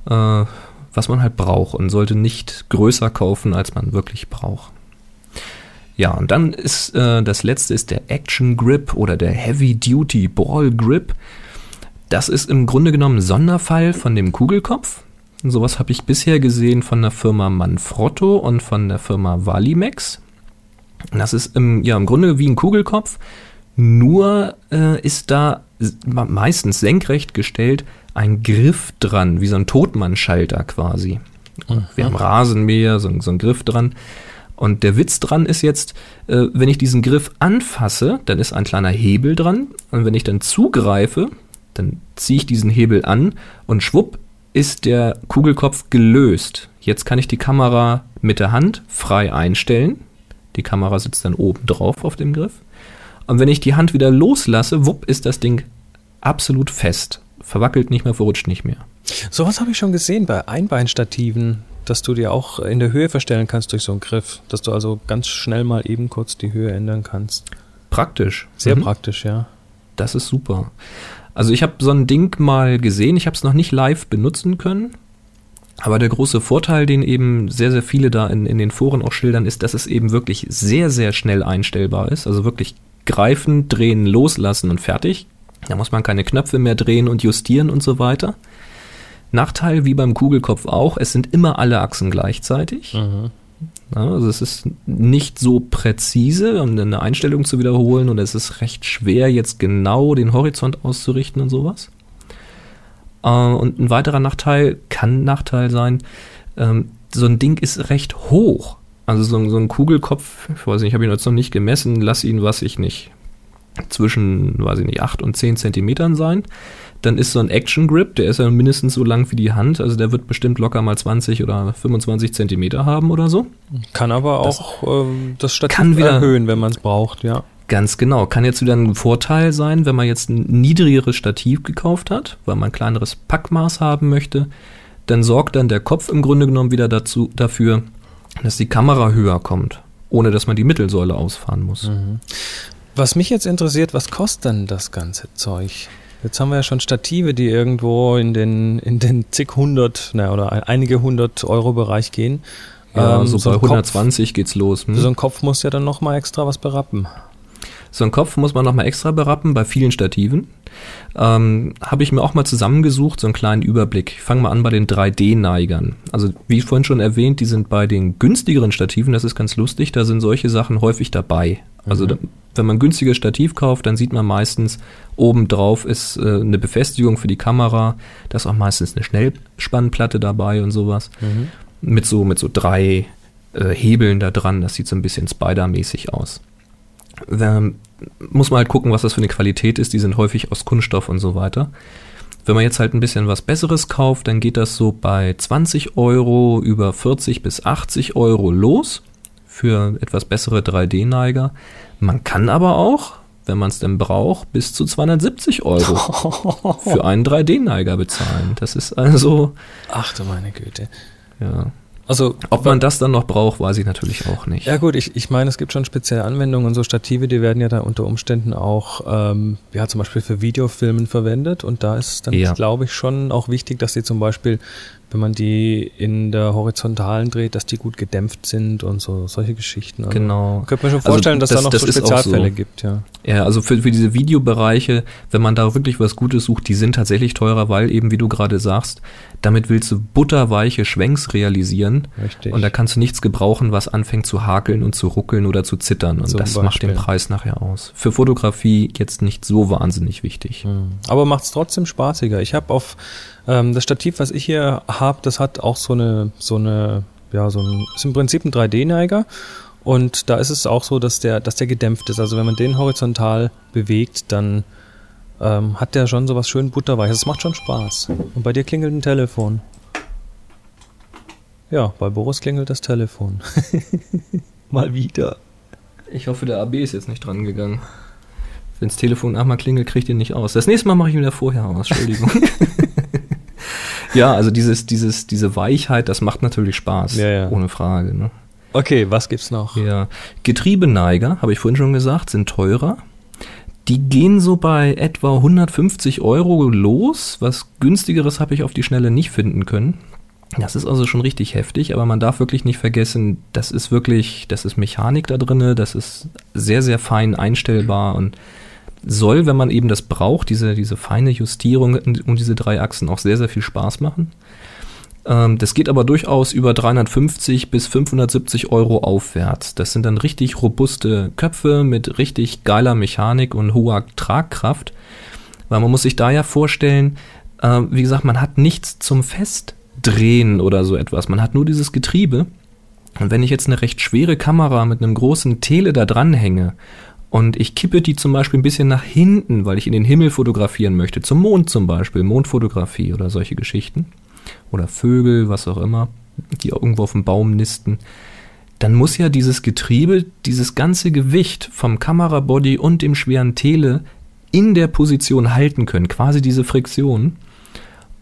äh, was man halt braucht und sollte nicht größer kaufen, als man wirklich braucht. Ja, und dann ist äh, das letzte ist der Action Grip oder der Heavy Duty Ball Grip. Das ist im Grunde genommen ein Sonderfall von dem Kugelkopf. Sowas habe ich bisher gesehen von der Firma Manfrotto und von der Firma Valimex. Das ist im, ja, im Grunde wie ein Kugelkopf, nur äh, ist da meistens senkrecht gestellt ein Griff dran, wie so ein Totmannschalter quasi. Mhm. Wir haben Rasenmäher, so, so ein Griff dran. Und der Witz dran ist jetzt, äh, wenn ich diesen Griff anfasse, dann ist ein kleiner Hebel dran. Und wenn ich dann zugreife, dann ziehe ich diesen Hebel an und schwupp ist der Kugelkopf gelöst. Jetzt kann ich die Kamera mit der Hand frei einstellen. Die Kamera sitzt dann oben drauf auf dem Griff. Und wenn ich die Hand wieder loslasse, wupp, ist das Ding absolut fest verwackelt nicht mehr, verrutscht nicht mehr. Sowas habe ich schon gesehen bei Einbeinstativen, dass du dir auch in der Höhe verstellen kannst durch so einen Griff, dass du also ganz schnell mal eben kurz die Höhe ändern kannst. Praktisch. Sehr mhm. praktisch, ja. Das ist super. Also ich habe so ein Ding mal gesehen, ich habe es noch nicht live benutzen können, aber der große Vorteil, den eben sehr, sehr viele da in, in den Foren auch schildern, ist, dass es eben wirklich sehr, sehr schnell einstellbar ist. Also wirklich greifen, drehen, loslassen und fertig. Da muss man keine Knöpfe mehr drehen und justieren und so weiter. Nachteil wie beim Kugelkopf auch, es sind immer alle Achsen gleichzeitig. Mhm. Also es ist nicht so präzise, um eine Einstellung zu wiederholen und es ist recht schwer, jetzt genau den Horizont auszurichten und sowas. Äh, und ein weiterer Nachteil kann ein Nachteil sein, ähm, so ein Ding ist recht hoch. Also so, so ein Kugelkopf, ich weiß nicht, ich habe ihn jetzt noch nicht gemessen, lass ihn, was ich nicht, zwischen, weiß ich nicht, 8 und 10 Zentimetern sein. Dann ist so ein Action Grip, der ist ja mindestens so lang wie die Hand, also der wird bestimmt locker mal 20 oder 25 Zentimeter haben oder so. Kann aber auch das, ähm, das Stativ wieder, erhöhen, wenn man es braucht, ja. Ganz genau. Kann jetzt wieder ein Vorteil sein, wenn man jetzt ein niedrigeres Stativ gekauft hat, weil man ein kleineres Packmaß haben möchte. Dann sorgt dann der Kopf im Grunde genommen wieder dazu, dafür, dass die Kamera höher kommt, ohne dass man die Mittelsäule ausfahren muss. Mhm. Was mich jetzt interessiert, was kostet denn das ganze Zeug? Jetzt haben wir ja schon Stative, die irgendwo in den, in den zig hundert, na, oder einige hundert Euro Bereich gehen. Ja, ähm, so, so bei 120 Kopf, geht's los. Hm? So ein Kopf muss ja dann nochmal extra was berappen. So einen Kopf muss man nochmal extra berappen bei vielen Stativen. Ähm, Habe ich mir auch mal zusammengesucht, so einen kleinen Überblick. Ich fange mal an bei den 3D-Neigern. Also wie vorhin schon erwähnt, die sind bei den günstigeren Stativen, das ist ganz lustig, da sind solche Sachen häufig dabei. Also mhm. da, wenn man ein günstiges Stativ kauft, dann sieht man meistens, oben drauf ist äh, eine Befestigung für die Kamera, da ist auch meistens eine Schnellspannplatte dabei und sowas. Mhm. Mit so, mit so drei äh, Hebeln da dran, das sieht so ein bisschen Spider-mäßig aus. Ähm, muss man halt gucken, was das für eine Qualität ist. Die sind häufig aus Kunststoff und so weiter. Wenn man jetzt halt ein bisschen was Besseres kauft, dann geht das so bei 20 Euro über 40 bis 80 Euro los für etwas bessere 3D-Neiger. Man kann aber auch, wenn man es denn braucht, bis zu 270 Euro für einen 3D-Neiger bezahlen. Das ist also. Ach du meine Güte. Ja. Also, ob man das dann noch braucht, weiß ich natürlich auch nicht. Ja gut, ich, ich meine, es gibt schon spezielle Anwendungen und so Stative, die werden ja da unter Umständen auch, ähm, ja zum Beispiel für Videofilmen verwendet und da ist dann, ja. glaube ich, schon auch wichtig, dass sie zum Beispiel wenn man die in der Horizontalen dreht, dass die gut gedämpft sind und so solche Geschichten. Also genau. Könnte man schon also vorstellen, also das, dass da noch so Spezialfälle so. gibt, ja. Ja, also für, für diese Videobereiche, wenn man da wirklich was Gutes sucht, die sind tatsächlich teurer, weil eben, wie du gerade sagst, damit willst du butterweiche Schwenks realisieren. Richtig. Und da kannst du nichts gebrauchen, was anfängt zu hakeln und zu ruckeln oder zu zittern. Und Zum das Beispiel. macht den Preis nachher aus. Für Fotografie jetzt nicht so wahnsinnig wichtig. Hm. Aber macht es trotzdem spaßiger. Ich habe auf ähm, das Stativ, was ich hier habe, das hat auch so eine, so eine, ja, so ein, ist im Prinzip ein 3D-Neiger. Und da ist es auch so, dass der, dass der gedämpft ist. Also wenn man den horizontal bewegt, dann ähm, hat der schon sowas schön butterweiches. Es macht schon Spaß. Und bei dir klingelt ein Telefon. Ja, bei Boris klingelt das Telefon. Mal wieder. Ich hoffe, der AB ist jetzt nicht dran gegangen. Wenn das Telefon einmal klingelt, kriegt ihr nicht aus. Das nächste Mal mache ich wieder vorher aus. Entschuldigung. ja, also dieses, dieses, diese Weichheit, das macht natürlich Spaß. Ja, ja. Ohne Frage. Ne? Okay, was gibt's noch? Ja, Getriebeneiger, habe ich vorhin schon gesagt, sind teurer. Die gehen so bei etwa 150 Euro los. Was günstigeres habe ich auf die Schnelle nicht finden können. Das ist also schon richtig heftig, aber man darf wirklich nicht vergessen, das ist wirklich, das ist Mechanik da drinne, das ist sehr, sehr fein einstellbar und soll, wenn man eben das braucht, diese, diese feine Justierung um diese drei Achsen auch sehr, sehr viel Spaß machen. Ähm, das geht aber durchaus über 350 bis 570 Euro aufwärts. Das sind dann richtig robuste Köpfe mit richtig geiler Mechanik und hoher Tragkraft. Weil man muss sich da ja vorstellen, äh, wie gesagt, man hat nichts zum Festdrehen oder so etwas. Man hat nur dieses Getriebe. Und wenn ich jetzt eine recht schwere Kamera mit einem großen Tele da dran hänge und ich kippe die zum Beispiel ein bisschen nach hinten, weil ich in den Himmel fotografieren möchte, zum Mond zum Beispiel, Mondfotografie oder solche Geschichten. Oder Vögel, was auch immer, die irgendwo auf dem Baum nisten. Dann muss ja dieses Getriebe, dieses ganze Gewicht vom Kamerabody und dem schweren Tele in der Position halten können, quasi diese Friktion.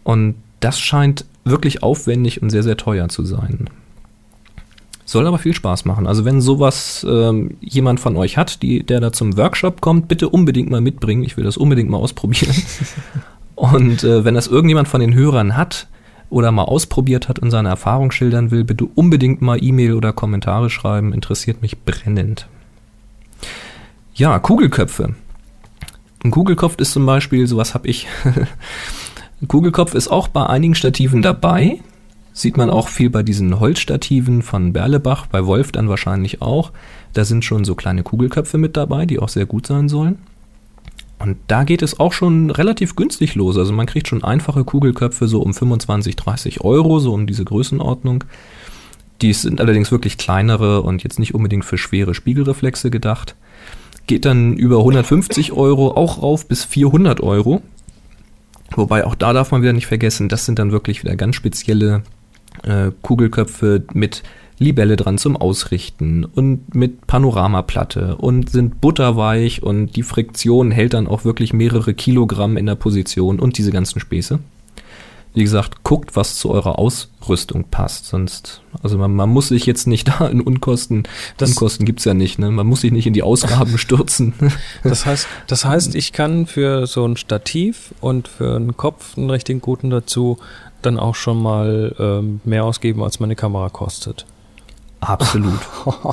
Und das scheint wirklich aufwendig und sehr, sehr teuer zu sein. Soll aber viel Spaß machen. Also wenn sowas ähm, jemand von euch hat, die, der da zum Workshop kommt, bitte unbedingt mal mitbringen. Ich will das unbedingt mal ausprobieren. und äh, wenn das irgendjemand von den Hörern hat oder mal ausprobiert hat und seine Erfahrung schildern will, bitte unbedingt mal E-Mail oder Kommentare schreiben. Interessiert mich brennend. Ja, Kugelköpfe. Ein Kugelkopf ist zum Beispiel, sowas habe ich. Ein Kugelkopf ist auch bei einigen Stativen dabei. Sieht man auch viel bei diesen Holzstativen von Berlebach, bei Wolf dann wahrscheinlich auch. Da sind schon so kleine Kugelköpfe mit dabei, die auch sehr gut sein sollen. Und da geht es auch schon relativ günstig los. Also man kriegt schon einfache Kugelköpfe so um 25, 30 Euro, so um diese Größenordnung. Die sind allerdings wirklich kleinere und jetzt nicht unbedingt für schwere Spiegelreflexe gedacht. Geht dann über 150 Euro auch rauf bis 400 Euro. Wobei auch da darf man wieder nicht vergessen, das sind dann wirklich wieder ganz spezielle äh, Kugelköpfe mit Libelle dran zum Ausrichten und mit Panoramaplatte und sind butterweich und die Friktion hält dann auch wirklich mehrere Kilogramm in der Position und diese ganzen Späße. Wie gesagt, guckt, was zu eurer Ausrüstung passt. Sonst, also man, man muss sich jetzt nicht da in Unkosten, das, Unkosten gibt's ja nicht, ne? Man muss sich nicht in die Ausgaben stürzen. Das heißt, das heißt, ich kann für so ein Stativ und für einen Kopf einen richtigen guten dazu dann auch schon mal ähm, mehr ausgeben, als meine Kamera kostet. Absolut.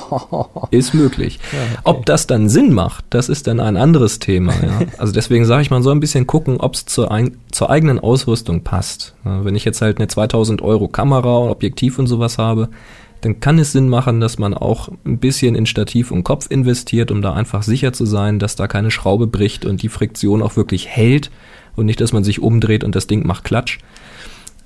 ist möglich. Ja, okay. Ob das dann Sinn macht, das ist dann ein anderes Thema. Ja? Also deswegen sage ich, man soll ein bisschen gucken, ob es zur, zur eigenen Ausrüstung passt. Wenn ich jetzt halt eine 2000 Euro Kamera und Objektiv und sowas habe, dann kann es Sinn machen, dass man auch ein bisschen in Stativ und Kopf investiert, um da einfach sicher zu sein, dass da keine Schraube bricht und die Friktion auch wirklich hält und nicht, dass man sich umdreht und das Ding macht Klatsch.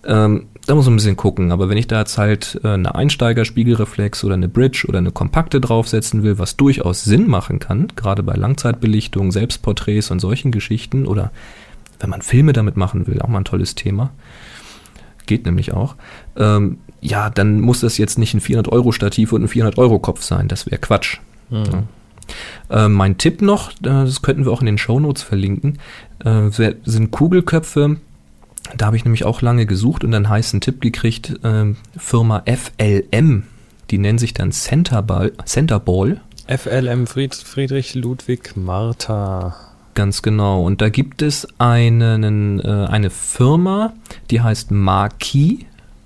Ähm, da muss man ein bisschen gucken. Aber wenn ich da jetzt halt äh, eine Einsteiger-Spiegelreflex oder eine Bridge oder eine kompakte draufsetzen will, was durchaus Sinn machen kann, gerade bei Langzeitbelichtung, Selbstporträts und solchen Geschichten oder wenn man Filme damit machen will, auch mal ein tolles Thema. Geht nämlich auch. Ähm, ja, dann muss das jetzt nicht ein 400-Euro-Stativ und ein 400-Euro-Kopf sein. Das wäre Quatsch. Mhm. Ja. Äh, mein Tipp noch, das könnten wir auch in den Shownotes verlinken, äh, sind Kugelköpfe, da habe ich nämlich auch lange gesucht und einen heißen Tipp gekriegt, äh, Firma FLM, die nennen sich dann Centerball. Centerball. FLM Fried, Friedrich Ludwig Martha. Ganz genau. Und da gibt es einen, äh, eine Firma, die heißt Marquis.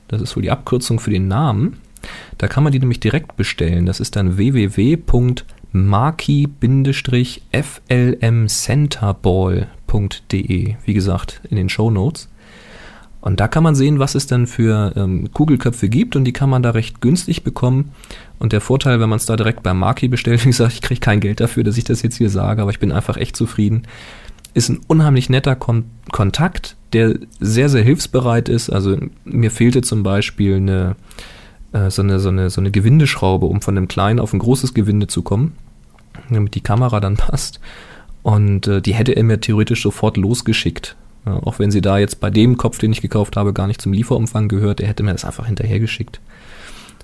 Das ist wohl die Abkürzung für den Namen. Da kann man die nämlich direkt bestellen. Das ist dann www.marquis-flmcenterball.de. Wie gesagt, in den Show Notes. Und da kann man sehen, was es dann für ähm, Kugelköpfe gibt und die kann man da recht günstig bekommen. Und der Vorteil, wenn man es da direkt beim Marki bestellt, wie gesagt, ich kriege kein Geld dafür, dass ich das jetzt hier sage, aber ich bin einfach echt zufrieden. Ist ein unheimlich netter Kon Kontakt, der sehr, sehr hilfsbereit ist. Also mir fehlte zum Beispiel eine, äh, so, eine, so, eine, so eine Gewindeschraube, um von einem kleinen auf ein großes Gewinde zu kommen, damit die Kamera dann passt. Und äh, die hätte er mir theoretisch sofort losgeschickt. Auch wenn sie da jetzt bei dem Kopf, den ich gekauft habe, gar nicht zum Lieferumfang gehört, er hätte mir das einfach hinterhergeschickt.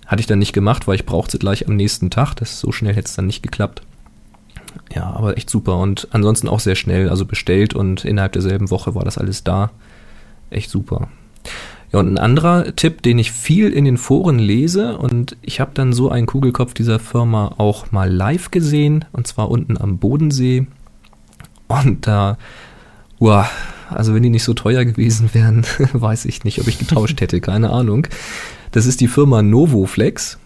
Hatte ich dann nicht gemacht, weil ich brauchte sie gleich am nächsten Tag. Das so schnell hätte es dann nicht geklappt. Ja, aber echt super und ansonsten auch sehr schnell, also bestellt und innerhalb derselben Woche war das alles da. Echt super. Ja, und ein anderer Tipp, den ich viel in den Foren lese und ich habe dann so einen Kugelkopf dieser Firma auch mal live gesehen und zwar unten am Bodensee und da, wow, also wenn die nicht so teuer gewesen wären, weiß ich nicht, ob ich getauscht hätte, keine Ahnung. Das ist die Firma Novoflex,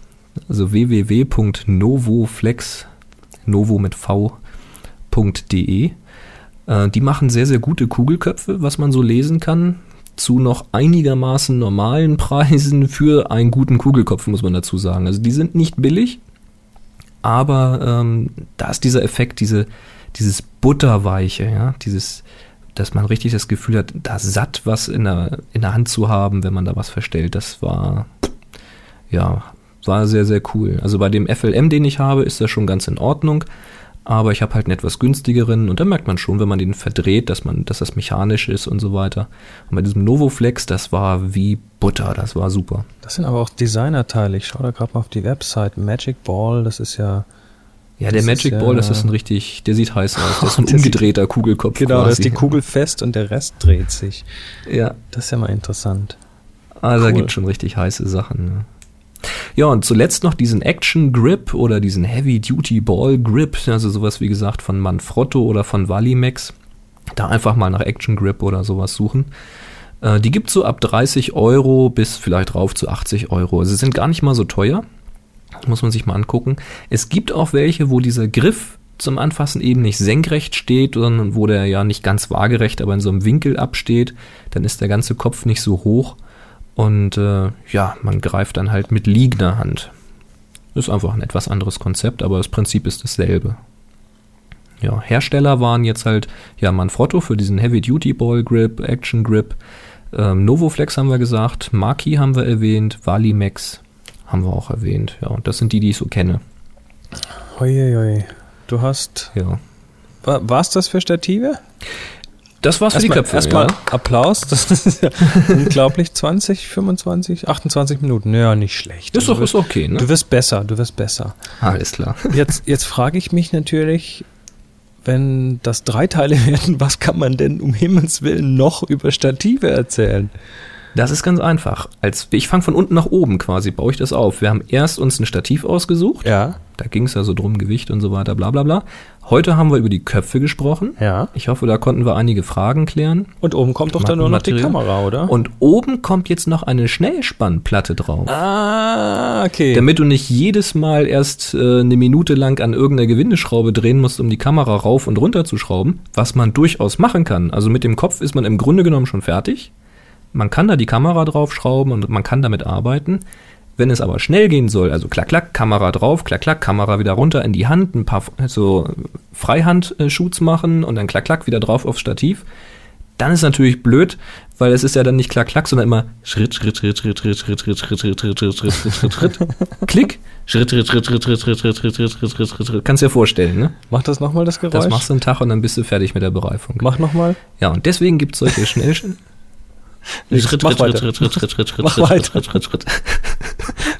also www.novoflex, Novo mit V.de. Äh, die machen sehr, sehr gute Kugelköpfe, was man so lesen kann, zu noch einigermaßen normalen Preisen für einen guten Kugelkopf, muss man dazu sagen. Also die sind nicht billig, aber ähm, da ist dieser Effekt, diese, dieses Butterweiche, ja, dieses, dass man richtig das Gefühl hat, da satt was in der, in der Hand zu haben, wenn man da was verstellt. Das war, ja, war sehr, sehr cool. Also bei dem FLM, den ich habe, ist das schon ganz in Ordnung. Aber ich habe halt einen etwas günstigeren und da merkt man schon, wenn man den verdreht, dass man, dass das mechanisch ist und so weiter. Und bei diesem Novoflex, das war wie Butter, das war super. Das sind aber auch Designerteile. Ich schaue da gerade mal auf die Website. Magic Ball, das ist ja ja, der Magic Ball, das ist ein richtig, der sieht heiß aus. Das ist ein umgedrehter Kugelkopf. Genau, quasi. da ist die Kugel fest und der Rest dreht sich. Ja. Das ist ja mal interessant. Also cool. da gibt schon richtig heiße Sachen. Ne? Ja, und zuletzt noch diesen Action Grip oder diesen Heavy Duty Ball Grip, also sowas wie gesagt von Manfrotto oder von Valimax. Da einfach mal nach Action Grip oder sowas suchen. Äh, die gibt so ab 30 Euro bis vielleicht rauf zu 80 Euro. Also sie sind gar nicht mal so teuer. Muss man sich mal angucken. Es gibt auch welche, wo dieser Griff zum Anfassen eben nicht senkrecht steht, sondern wo der ja nicht ganz waagerecht, aber in so einem Winkel absteht. Dann ist der ganze Kopf nicht so hoch. Und äh, ja, man greift dann halt mit liegender Hand. Ist einfach ein etwas anderes Konzept, aber das Prinzip ist dasselbe. Ja, Hersteller waren jetzt halt, ja, Manfrotto für diesen Heavy Duty Ball Grip, Action Grip, ähm, Novoflex haben wir gesagt, Maki haben wir erwähnt, Valimax haben wir auch erwähnt. Ja, und das sind die, die ich so kenne. Uiuiui. Du hast. Ja. War es das für Stative? Das war's erst für die Köpfe. Erstmal ja. Applaus. Das ist ja unglaublich. 20, 25, 28 Minuten. Ja, nicht schlecht. Ist doch ist okay, ne? Du wirst besser, du wirst besser. Alles klar. Jetzt, jetzt frage ich mich natürlich, wenn das drei Teile werden, was kann man denn um Himmels Willen noch über Stative erzählen? Das ist ganz einfach. Als, ich fange von unten nach oben quasi, baue ich das auf. Wir haben erst uns ein Stativ ausgesucht. Ja. Da ging es ja so drum, Gewicht und so weiter, bla bla bla. Heute haben wir über die Köpfe gesprochen. Ja. Ich hoffe, da konnten wir einige Fragen klären. Und oben kommt doch dann nur noch die Kamera, oder? Und oben kommt jetzt noch eine Schnellspannplatte drauf. Ah, okay. Damit du nicht jedes Mal erst äh, eine Minute lang an irgendeiner Gewindeschraube drehen musst, um die Kamera rauf und runter zu schrauben, was man durchaus machen kann. Also mit dem Kopf ist man im Grunde genommen schon fertig. Man kann da die Kamera draufschrauben und man kann damit arbeiten. Wenn es aber schnell gehen soll, also klack, klack, Kamera drauf, klack, klack, Kamera wieder runter in die Hand, ein paar so Freihand-Shoots machen und dann klack, klack, wieder drauf aufs Stativ, dann ist natürlich blöd, weil es ist ja dann nicht klack, klack, sondern immer Schritt, Schritt, Schritt, Schritt, Schritt, Schritt, Schritt, Schritt, Schritt, Schritt, Schritt, Schritt, Schritt, Schritt, Schritt, Klick, Schritt, Schritt, Schritt, Schritt, Schritt, Schritt, Schritt, Schritt, Schritt, Schritt, Schritt, Schritt, Kannst dir vorstellen, ne? Mach das nochmal, das Geräusch. Das machst du einen Tag und dann bist du fertig mit der Bereifung. Mach nochmal. Ja, und deswegen gibt es solche schnell Ritt, Mach Ritt, Ritt, Ritt, Ritt, Ritt, Mach Ritt, Ritt, Ritt, Ritt, Ritt,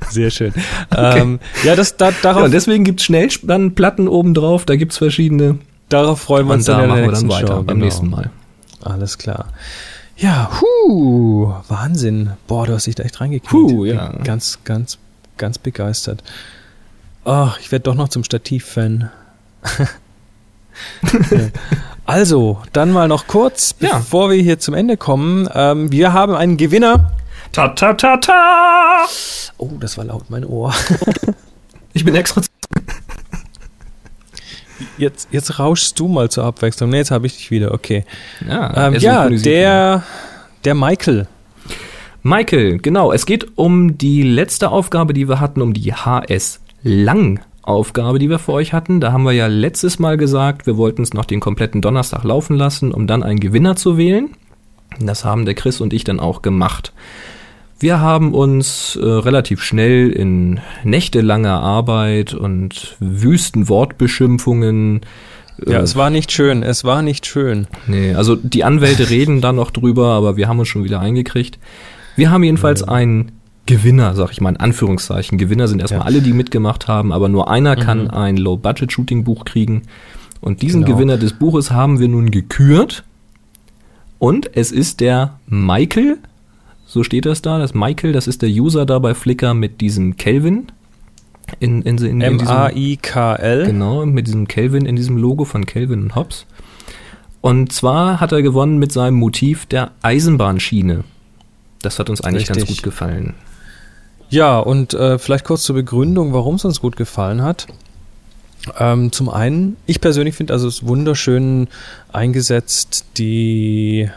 Sehr schön. Okay. Ähm, ja, das, da, darauf, ja, deswegen gibt's schnell dann Platten obendrauf, da gibt's verschiedene. Darauf freuen wir uns da dann, machen wir dann weiter Show, genau. beim nächsten Mal. Alles klar. Ja, hu, Wahnsinn. Boah, du hast dich da echt reingekriegt. Hu, ja. Bin ganz, ganz, ganz begeistert. Ach, ich werde doch noch zum Stativ-Fan. ja. Also, dann mal noch kurz, ja. bevor wir hier zum Ende kommen. Ähm, wir haben einen Gewinner. Ta ta ta ta! Oh, das war laut mein Ohr. ich bin extra. Jetzt, jetzt rauschst du mal zur Abwechslung. Ne, jetzt habe ich dich wieder. Okay. Ja, ähm, ja der, der Michael. Michael, genau. Es geht um die letzte Aufgabe, die wir hatten, um die HS Lang Aufgabe, die wir für euch hatten. Da haben wir ja letztes Mal gesagt, wir wollten es noch den kompletten Donnerstag laufen lassen, um dann einen Gewinner zu wählen. Das haben der Chris und ich dann auch gemacht. Wir haben uns äh, relativ schnell in nächtelanger Arbeit und wüsten Wortbeschimpfungen ja, äh, es war nicht schön, es war nicht schön. Nee, also die Anwälte reden da noch drüber, aber wir haben uns schon wieder eingekriegt. Wir haben jedenfalls ja. einen Gewinner, sag ich mal in Anführungszeichen. Gewinner sind erstmal ja. alle, die mitgemacht haben, aber nur einer mhm. kann ein Low-Budget-Shooting-Buch kriegen. Und diesen genau. Gewinner des Buches haben wir nun gekürt. Und es ist der Michael, so steht das da, das Michael, das ist der User da bei Flickr mit diesem Kelvin. In, in, in, in M-A-I-K-L. Genau, mit diesem Kelvin in diesem Logo von Kelvin und Hobbs. Und zwar hat er gewonnen mit seinem Motiv der Eisenbahnschiene. Das hat uns eigentlich Richtig. ganz gut gefallen. Ja, und äh, vielleicht kurz zur Begründung, warum es uns gut gefallen hat. Ähm, zum einen, ich persönlich finde also es wunderschön eingesetzt, die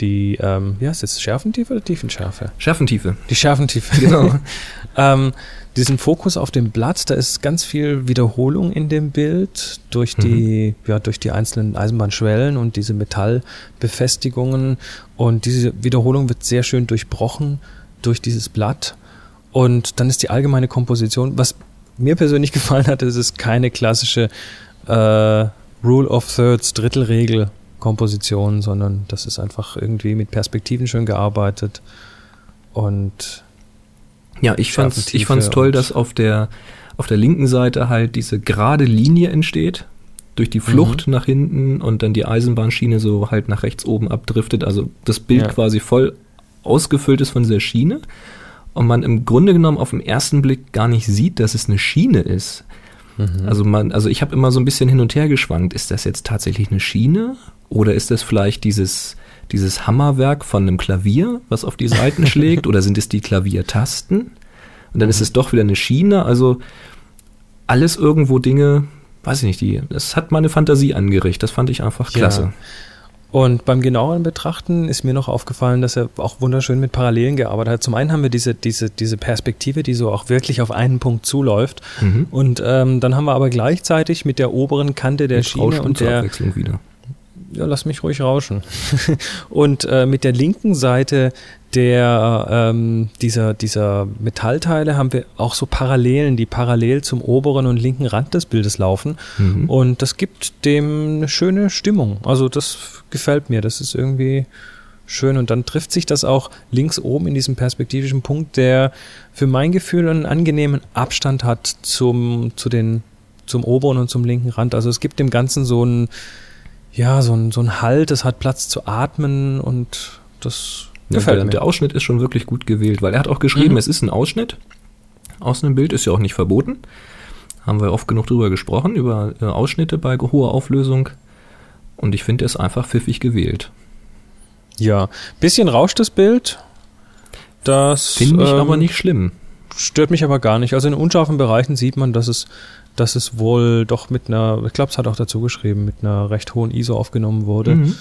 die, ähm, wie heißt es, Schärfentiefe oder Tiefenschärfe? Schärfentiefe. Die Schärfentiefe, genau. ähm, diesen Fokus auf dem Blatt, da ist ganz viel Wiederholung in dem Bild durch die, mhm. ja, durch die einzelnen Eisenbahnschwellen und diese Metallbefestigungen. Und diese Wiederholung wird sehr schön durchbrochen durch dieses Blatt. Und dann ist die allgemeine Komposition, was mir persönlich gefallen hat, ist es keine klassische äh, Rule of Thirds, Drittelregel Komposition, sondern das ist einfach irgendwie mit Perspektiven schön gearbeitet und ja, ich fand's, ich fand's toll, dass auf der auf der linken Seite halt diese gerade Linie entsteht durch die Flucht mhm. nach hinten und dann die Eisenbahnschiene so halt nach rechts oben abdriftet, also das Bild ja. quasi voll ausgefüllt ist von dieser Schiene und man im Grunde genommen auf den ersten Blick gar nicht sieht, dass es eine Schiene ist. Mhm. Also man, also ich habe immer so ein bisschen hin und her geschwankt. Ist das jetzt tatsächlich eine Schiene oder ist das vielleicht dieses dieses Hammerwerk von einem Klavier, was auf die Seiten schlägt, oder sind es die Klaviertasten? Und dann ist es doch wieder eine Schiene. Also alles irgendwo Dinge, weiß ich nicht, die, das hat meine Fantasie angeregt. Das fand ich einfach klasse. Ja. Und beim genaueren Betrachten ist mir noch aufgefallen, dass er auch wunderschön mit Parallelen gearbeitet hat. Zum einen haben wir diese, diese, diese Perspektive, die so auch wirklich auf einen Punkt zuläuft. Mhm. Und ähm, dann haben wir aber gleichzeitig mit der oberen Kante der mit Schiene und der wieder. Ja, lass mich ruhig rauschen. und äh, mit der linken Seite der ähm, dieser dieser Metallteile haben wir auch so Parallelen, die parallel zum oberen und linken Rand des Bildes laufen. Mhm. Und das gibt dem eine schöne Stimmung. Also das gefällt mir. Das ist irgendwie schön. Und dann trifft sich das auch links oben in diesem perspektivischen Punkt, der für mein Gefühl einen angenehmen Abstand hat zum, zu den, zum oberen und zum linken Rand. Also es gibt dem Ganzen so ein, ja, so ein, so ein Halt, es hat Platz zu atmen und das Gefällt der, mir. Der Ausschnitt ist schon wirklich gut gewählt, weil er hat auch geschrieben, mhm. es ist ein Ausschnitt aus einem Bild, ist ja auch nicht verboten. Haben wir oft genug drüber gesprochen, über äh, Ausschnitte bei hoher Auflösung. Und ich finde, er ist einfach pfiffig gewählt. Ja, bisschen rauscht das Bild. Das finde ich ähm, aber nicht schlimm. Stört mich aber gar nicht. Also in unscharfen Bereichen sieht man, dass es, dass es wohl doch mit einer, ich glaube, es hat auch dazu geschrieben, mit einer recht hohen ISO aufgenommen wurde. Mhm.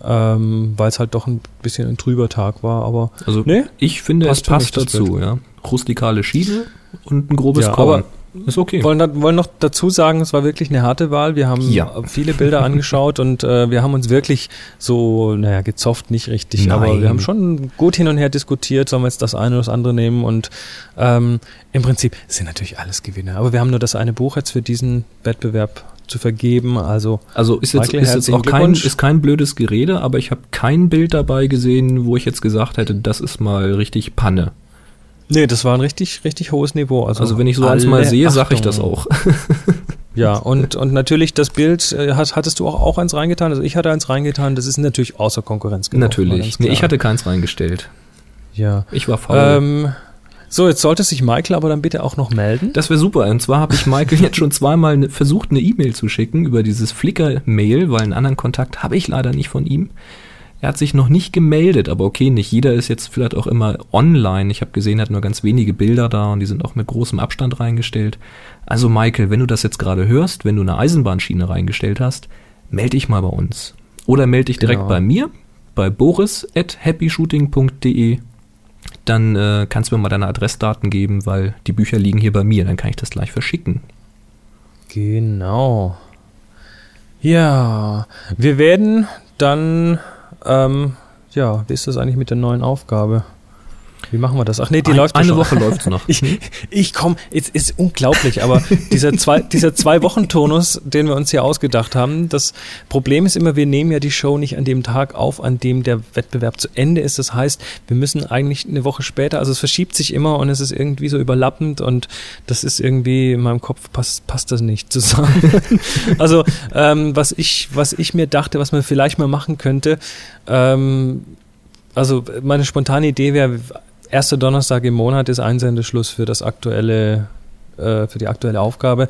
Ähm, weil es halt doch ein bisschen ein trüber Tag war, aber also nee, ich finde es passt dazu, ja. Rustikale Schiene und ein grobes ja, Korn. Ist okay. Wollen, wollen noch dazu sagen, es war wirklich eine harte Wahl. Wir haben ja. viele Bilder angeschaut und äh, wir haben uns wirklich so, naja, gezofft nicht richtig, Nein. aber wir haben schon gut hin und her diskutiert, sollen wir jetzt das eine oder das andere nehmen und ähm, im Prinzip sind natürlich alles Gewinner. Aber wir haben nur das eine Buch jetzt für diesen Wettbewerb zu vergeben. Also, also ist jetzt, ist jetzt auch kein, ist kein blödes Gerede, aber ich habe kein Bild dabei gesehen, wo ich jetzt gesagt hätte, das ist mal richtig Panne. Nee, das war ein richtig, richtig hohes Niveau. Also, also wenn ich so eins mal sehe, sage ich das auch. ja, und, und natürlich das Bild, äh, hast, hattest du auch, auch eins reingetan? Also ich hatte eins reingetan, das ist natürlich außer Konkurrenz. Gelaufen, natürlich. Nee, ich hatte keins reingestellt. Ja. Ich war faul. Ähm, so, jetzt sollte sich Michael aber dann bitte auch noch melden. Das wäre super. Und zwar habe ich Michael jetzt schon zweimal ne, versucht, eine E-Mail zu schicken über dieses Flickr-Mail, weil einen anderen Kontakt habe ich leider nicht von ihm. Er hat sich noch nicht gemeldet, aber okay, nicht jeder ist jetzt vielleicht auch immer online. Ich habe gesehen, er hat nur ganz wenige Bilder da und die sind auch mit großem Abstand reingestellt. Also Michael, wenn du das jetzt gerade hörst, wenn du eine Eisenbahnschiene reingestellt hast, melde dich mal bei uns. Oder melde dich direkt genau. bei mir, bei boris at happyshooting.de. Dann äh, kannst du mir mal deine Adressdaten geben, weil die Bücher liegen hier bei mir. Dann kann ich das gleich verschicken. Genau. Ja, wir werden dann ähm, ja, wie ist das eigentlich mit der neuen Aufgabe? Wie machen wir das? Ach nee, die Ein, läuft Eine schon. Woche läuft noch. ich, ich komme, es ist unglaublich, aber dieser zwei, dieser zwei Wochen Tonus, den wir uns hier ausgedacht haben, das Problem ist immer, wir nehmen ja die Show nicht an dem Tag auf, an dem der Wettbewerb zu Ende ist. Das heißt, wir müssen eigentlich eine Woche später, also es verschiebt sich immer und es ist irgendwie so überlappend und das ist irgendwie in meinem Kopf passt, passt das nicht zusammen. also ähm, was ich, was ich mir dachte, was man vielleicht mal machen könnte, ähm, also meine spontane Idee wäre erster Donnerstag im Monat ist Einsendeschluss für das aktuelle, äh, für die aktuelle Aufgabe.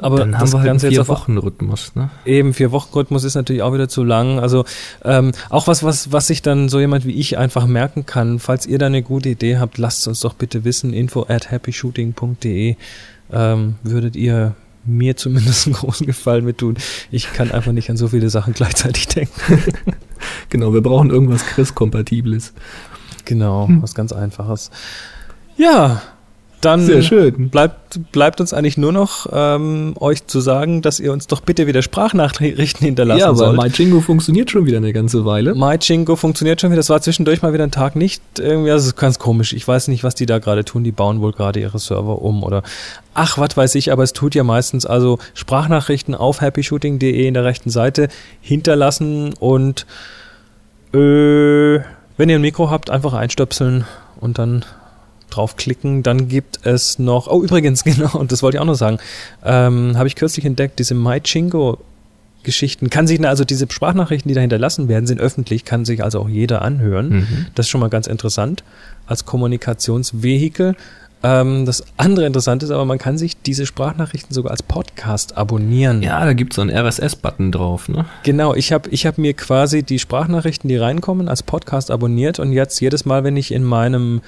Aber dann haben wir halt Ganze einen vier Wochen Rhythmus, ne? Eben vier Wochen Rhythmus ist natürlich auch wieder zu lang. Also ähm, auch was, was, was sich dann so jemand wie ich einfach merken kann. Falls ihr da eine gute Idee habt, lasst uns doch bitte wissen. Info at happyshooting.de ähm, würdet ihr mir zumindest einen großen Gefallen mit tun. Ich kann einfach nicht an so viele Sachen gleichzeitig denken. genau, wir brauchen irgendwas Chris-Kompatibles. Genau, hm. was ganz Einfaches. Ja, dann Sehr schön. Bleibt, bleibt uns eigentlich nur noch ähm, euch zu sagen, dass ihr uns doch bitte wieder Sprachnachrichten hinterlassen ja, sollt. Ja, weil MyChingo funktioniert schon wieder eine ganze Weile. MyChingo funktioniert schon wieder. Das war zwischendurch mal wieder ein Tag nicht. Irgendwie, also das ist ganz komisch. Ich weiß nicht, was die da gerade tun. Die bauen wohl gerade ihre Server um oder ach, was weiß ich. Aber es tut ja meistens also Sprachnachrichten auf happyshooting.de in der rechten Seite hinterlassen und äh, wenn ihr ein Mikro habt, einfach einstöpseln und dann draufklicken. Dann gibt es noch, oh übrigens, genau, und das wollte ich auch noch sagen, ähm, habe ich kürzlich entdeckt, diese MyChingo Geschichten, kann sich also diese Sprachnachrichten, die da hinterlassen werden, sind öffentlich, kann sich also auch jeder anhören. Mhm. Das ist schon mal ganz interessant als Kommunikationsvehikel. Ähm, das andere Interessante ist aber, man kann sich diese Sprachnachrichten sogar als Podcast abonnieren. Ja, da gibt es so einen RSS-Button drauf, ne? Genau, ich habe ich hab mir quasi die Sprachnachrichten, die reinkommen, als Podcast abonniert und jetzt jedes Mal, wenn ich in meinem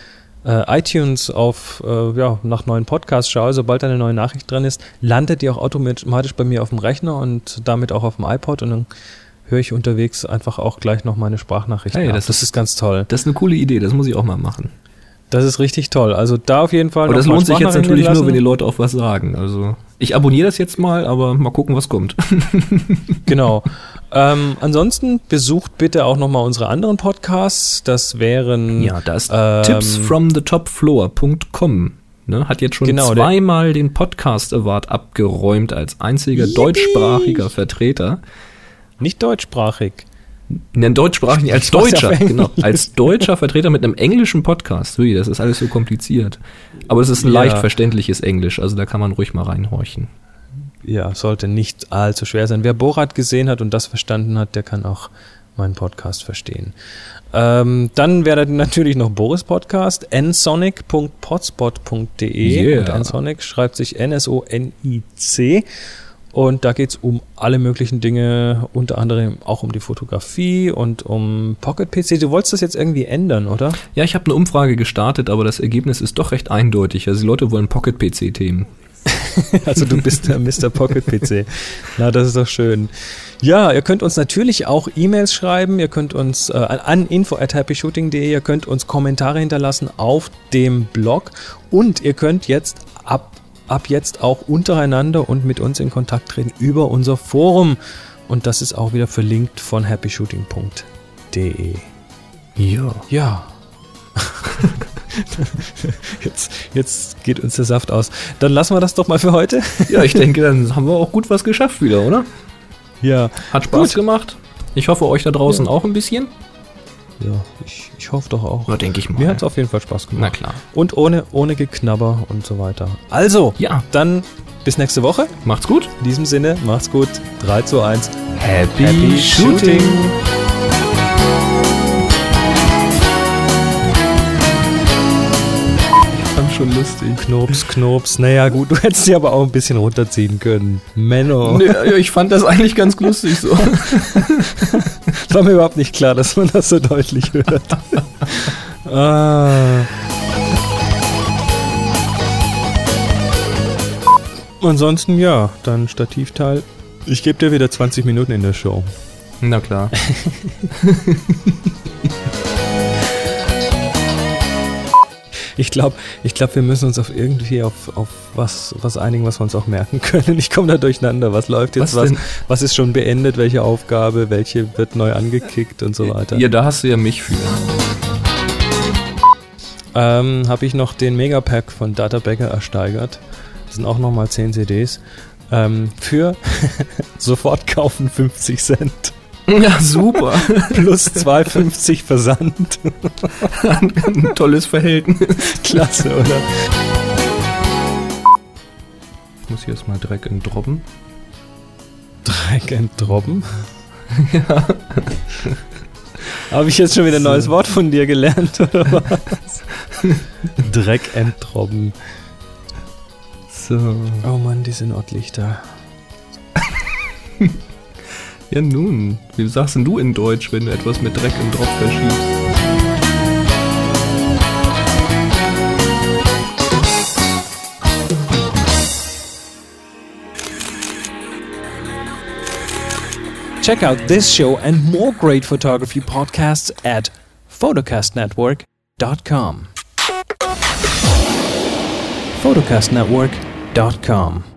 äh, iTunes auf äh, ja, nach neuen Podcasts schaue, sobald eine neue Nachricht drin ist, landet die auch automatisch bei mir auf dem Rechner und damit auch auf dem iPod und dann höre ich unterwegs einfach auch gleich noch meine Sprachnachrichten. Hey, das, das ist ganz toll. Das ist eine coole Idee, das muss ich auch mal machen. Das ist richtig toll. Also da auf jeden Fall. Aber das lohnt sich jetzt natürlich nur, wenn die Leute auch was sagen. Also ich abonniere das jetzt mal, aber mal gucken, was kommt. genau. Ähm, ansonsten besucht bitte auch nochmal unsere anderen Podcasts. Das wären ja, da ist ähm, tipsfromthetopfloor.com. Ne, hat jetzt schon genau, zweimal den Podcast Award abgeräumt als einziger Yippie. deutschsprachiger Vertreter. Nicht deutschsprachig. Nein, deutschsprachig, als Deutscher, genau, als deutscher Vertreter mit einem englischen Podcast. Ui, das ist alles so kompliziert. Aber es ist ein ja. leicht verständliches Englisch, also da kann man ruhig mal reinhorchen. Ja, sollte nicht allzu schwer sein. Wer Borat gesehen hat und das verstanden hat, der kann auch meinen Podcast verstehen. Ähm, dann wäre natürlich noch Boris Podcast, nsonic.potspot.de yeah. und nsonic schreibt sich N-S-O-N-I-C und da geht's um alle möglichen Dinge, unter anderem auch um die Fotografie und um Pocket PC. Du wolltest das jetzt irgendwie ändern, oder? Ja, ich habe eine Umfrage gestartet, aber das Ergebnis ist doch recht eindeutig. Also die Leute wollen Pocket PC-Themen. also du bist der Mr. Pocket PC. Na, das ist doch schön. Ja, ihr könnt uns natürlich auch E-Mails schreiben, ihr könnt uns äh, an info at happyshooting.de, ihr könnt uns Kommentare hinterlassen auf dem Blog und ihr könnt jetzt ab ab jetzt auch untereinander und mit uns in Kontakt treten über unser Forum. Und das ist auch wieder verlinkt von happyshooting.de. Ja. Ja. jetzt, jetzt geht uns der Saft aus. Dann lassen wir das doch mal für heute. ja, ich denke, dann haben wir auch gut was geschafft wieder, oder? Ja. Hat Spaß gut. gemacht. Ich hoffe, euch da draußen ja. auch ein bisschen. Ja, ich, ich hoffe doch auch. Ja, denke ich mal. Mir hat es auf jeden Fall Spaß gemacht. Na klar. Und ohne, ohne Geknabber und so weiter. Also, ja, dann bis nächste Woche. Macht's gut. In diesem Sinne, macht's gut. 3 zu 1. Happy, Happy Shooting. Shooting. schon lustig. Knops, Knops. Naja, gut, du hättest sie aber auch ein bisschen runterziehen können. Menno. Nee, ich fand das eigentlich ganz lustig so. War mir überhaupt nicht klar, dass man das so deutlich hört. ah. Ansonsten ja, dann Stativteil. Ich gebe dir wieder 20 Minuten in der Show. Na klar. ich glaube, ich glaub, wir müssen uns auf irgendwie auf, auf was, was einigen, was wir uns auch merken können. Ich komme da durcheinander. Was läuft jetzt? Was, was, was, ist schon beendet? Welche Aufgabe? Welche wird neu angekickt und so weiter? Ja, da hast du ja mich für. Ähm, Habe ich noch den Megapack von Data Becker ersteigert. Das sind auch nochmal 10 CDs. Ähm, für sofort kaufen 50 Cent. Ja, super. Plus 2,50 Versand. Ein tolles Verhältnis. Klasse, oder? Ich muss hier erstmal Dreck entdroppen. Dreck entdroppen? ja. Habe ich jetzt schon wieder ein neues Wort von dir gelernt, oder was? Dreck entdroppen. So. Oh Mann, diese Nordlichter. Ja nun, wie sagst denn du in Deutsch, wenn du etwas mit Dreck im Drop verschiebst? Check out this show and more great photography podcasts at photocastnetwork.com. photocastnetwork.com